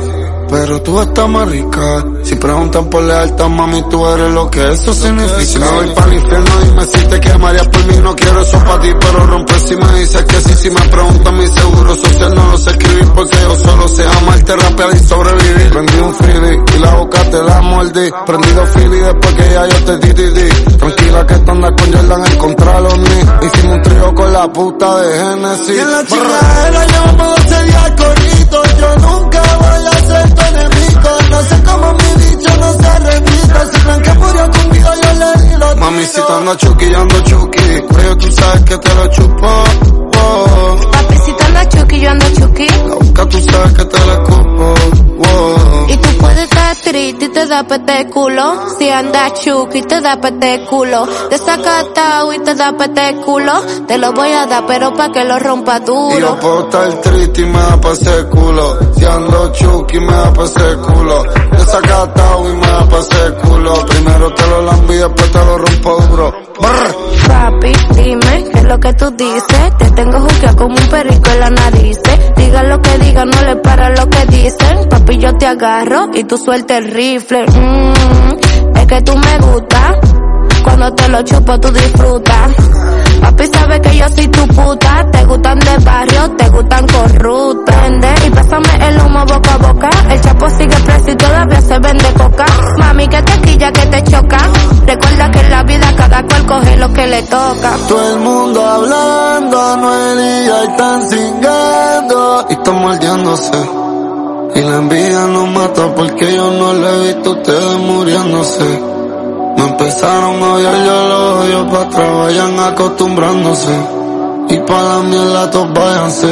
Pero tú estás más rica. Si preguntan por lealtad, mami, tú eres lo que eso significa. Si me voy para el infierno, dime si te quemarías por mí. No quiero eso para ti, pero romper si me dices que sí. Si me preguntan mi seguro social, no lo sé escribir porque yo solo sé amarte, rapear y sobrevivir. Prendí un freebie y la boca te la mordí. Prendido Philly después que ya yo te di, di, di. Tranquila que tú andas con Jordan en contra los ni. Hicimos un trío con la puta de Genesis. Y en la chingadera llevamos 12 días corridos. Yo nunca voy a ser enemigo. No sé cómo mi dicho no se repita. Si creen que murió conmigo, yo le di los Mami, si te ando chuki, yo ando chuki. Cuello, tú sabes que te lo chupo. Oh. Papi, si tú andas chuki, yo ando chuki. La boca, tú sabes que te la escupo. Oh. Y tú puedes estar triste y te da pete culo. Si andas chuki, te da pete culo. Te sacatao y te da pete culo. Te lo voy a dar, pero pa' que lo rompa Y yo duro. puedo estar triste y me da culo. Si ando chuki, me da pa' ese culo. Desacatado y me da culo. Primero te lo lambo y después te lo rompo duro. Papi, dime qué es lo que tú dices. Te tengo juqueado como un perico en la nariz. Diga lo que diga, no le para lo que dicen. Papi, yo te agarro y tú suelta el rifle. Mm, es que tú me gusta. Cuando te lo chupo, tú disfrutas. Papi sabe que yo soy tu puta. Te gustan de barrio, te gustan corruptas. Y pásame el humo boca a boca. El chapo sigue preso y todavía se vende coca. Mami, que te quilla, que te choca. Recuerda que en la vida cada cual coge lo que le toca. Todo el mundo hablando, no el día y están cingando. Y están mordiéndose. Y la envidia nos mata porque yo no le he visto ustedes muriéndose. Me empezaron a odiar, yo los odio pa' atrás, vayan acostumbrándose. Y pa' la mierda todos váyanse.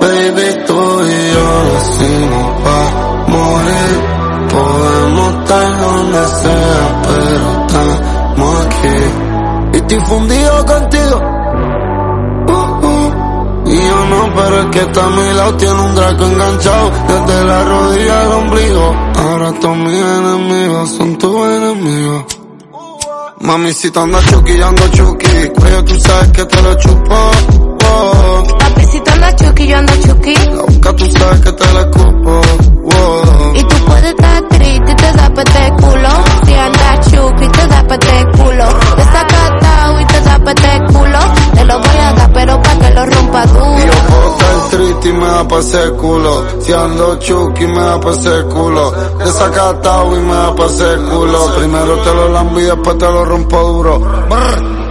Baby, tú y yo decimos pa' morir. Podemos estar donde sea, pero estamos aquí. Y estoy fundido contigo. Uh, uh. Y yo no, pero el que está a mi lado tiene un draco enganchado desde la rodilla al ombligo. Ahora todos mis enemigos son tus enemigos. Mamicita anda chuki, yo ando chuki. Cuello tú sabes que te lo chupo. Si tú andas chuki, yo ando chuki. Boca tú sabes que te la escupo. Oh. Y tú puedes estar triste y te da pete culo. Si andas chuki, te da pete culo. Desacatado y te da pete culo. Te lo voy a dar, pero pa' que lo rompa Y yo duro. puedo estar triste y me da pa' ese culo. Si ando chuki me da pa' ese culo. Desacatado y me da pa' ese culo. Primero te lo lambo y después te lo rompo duro. Brr.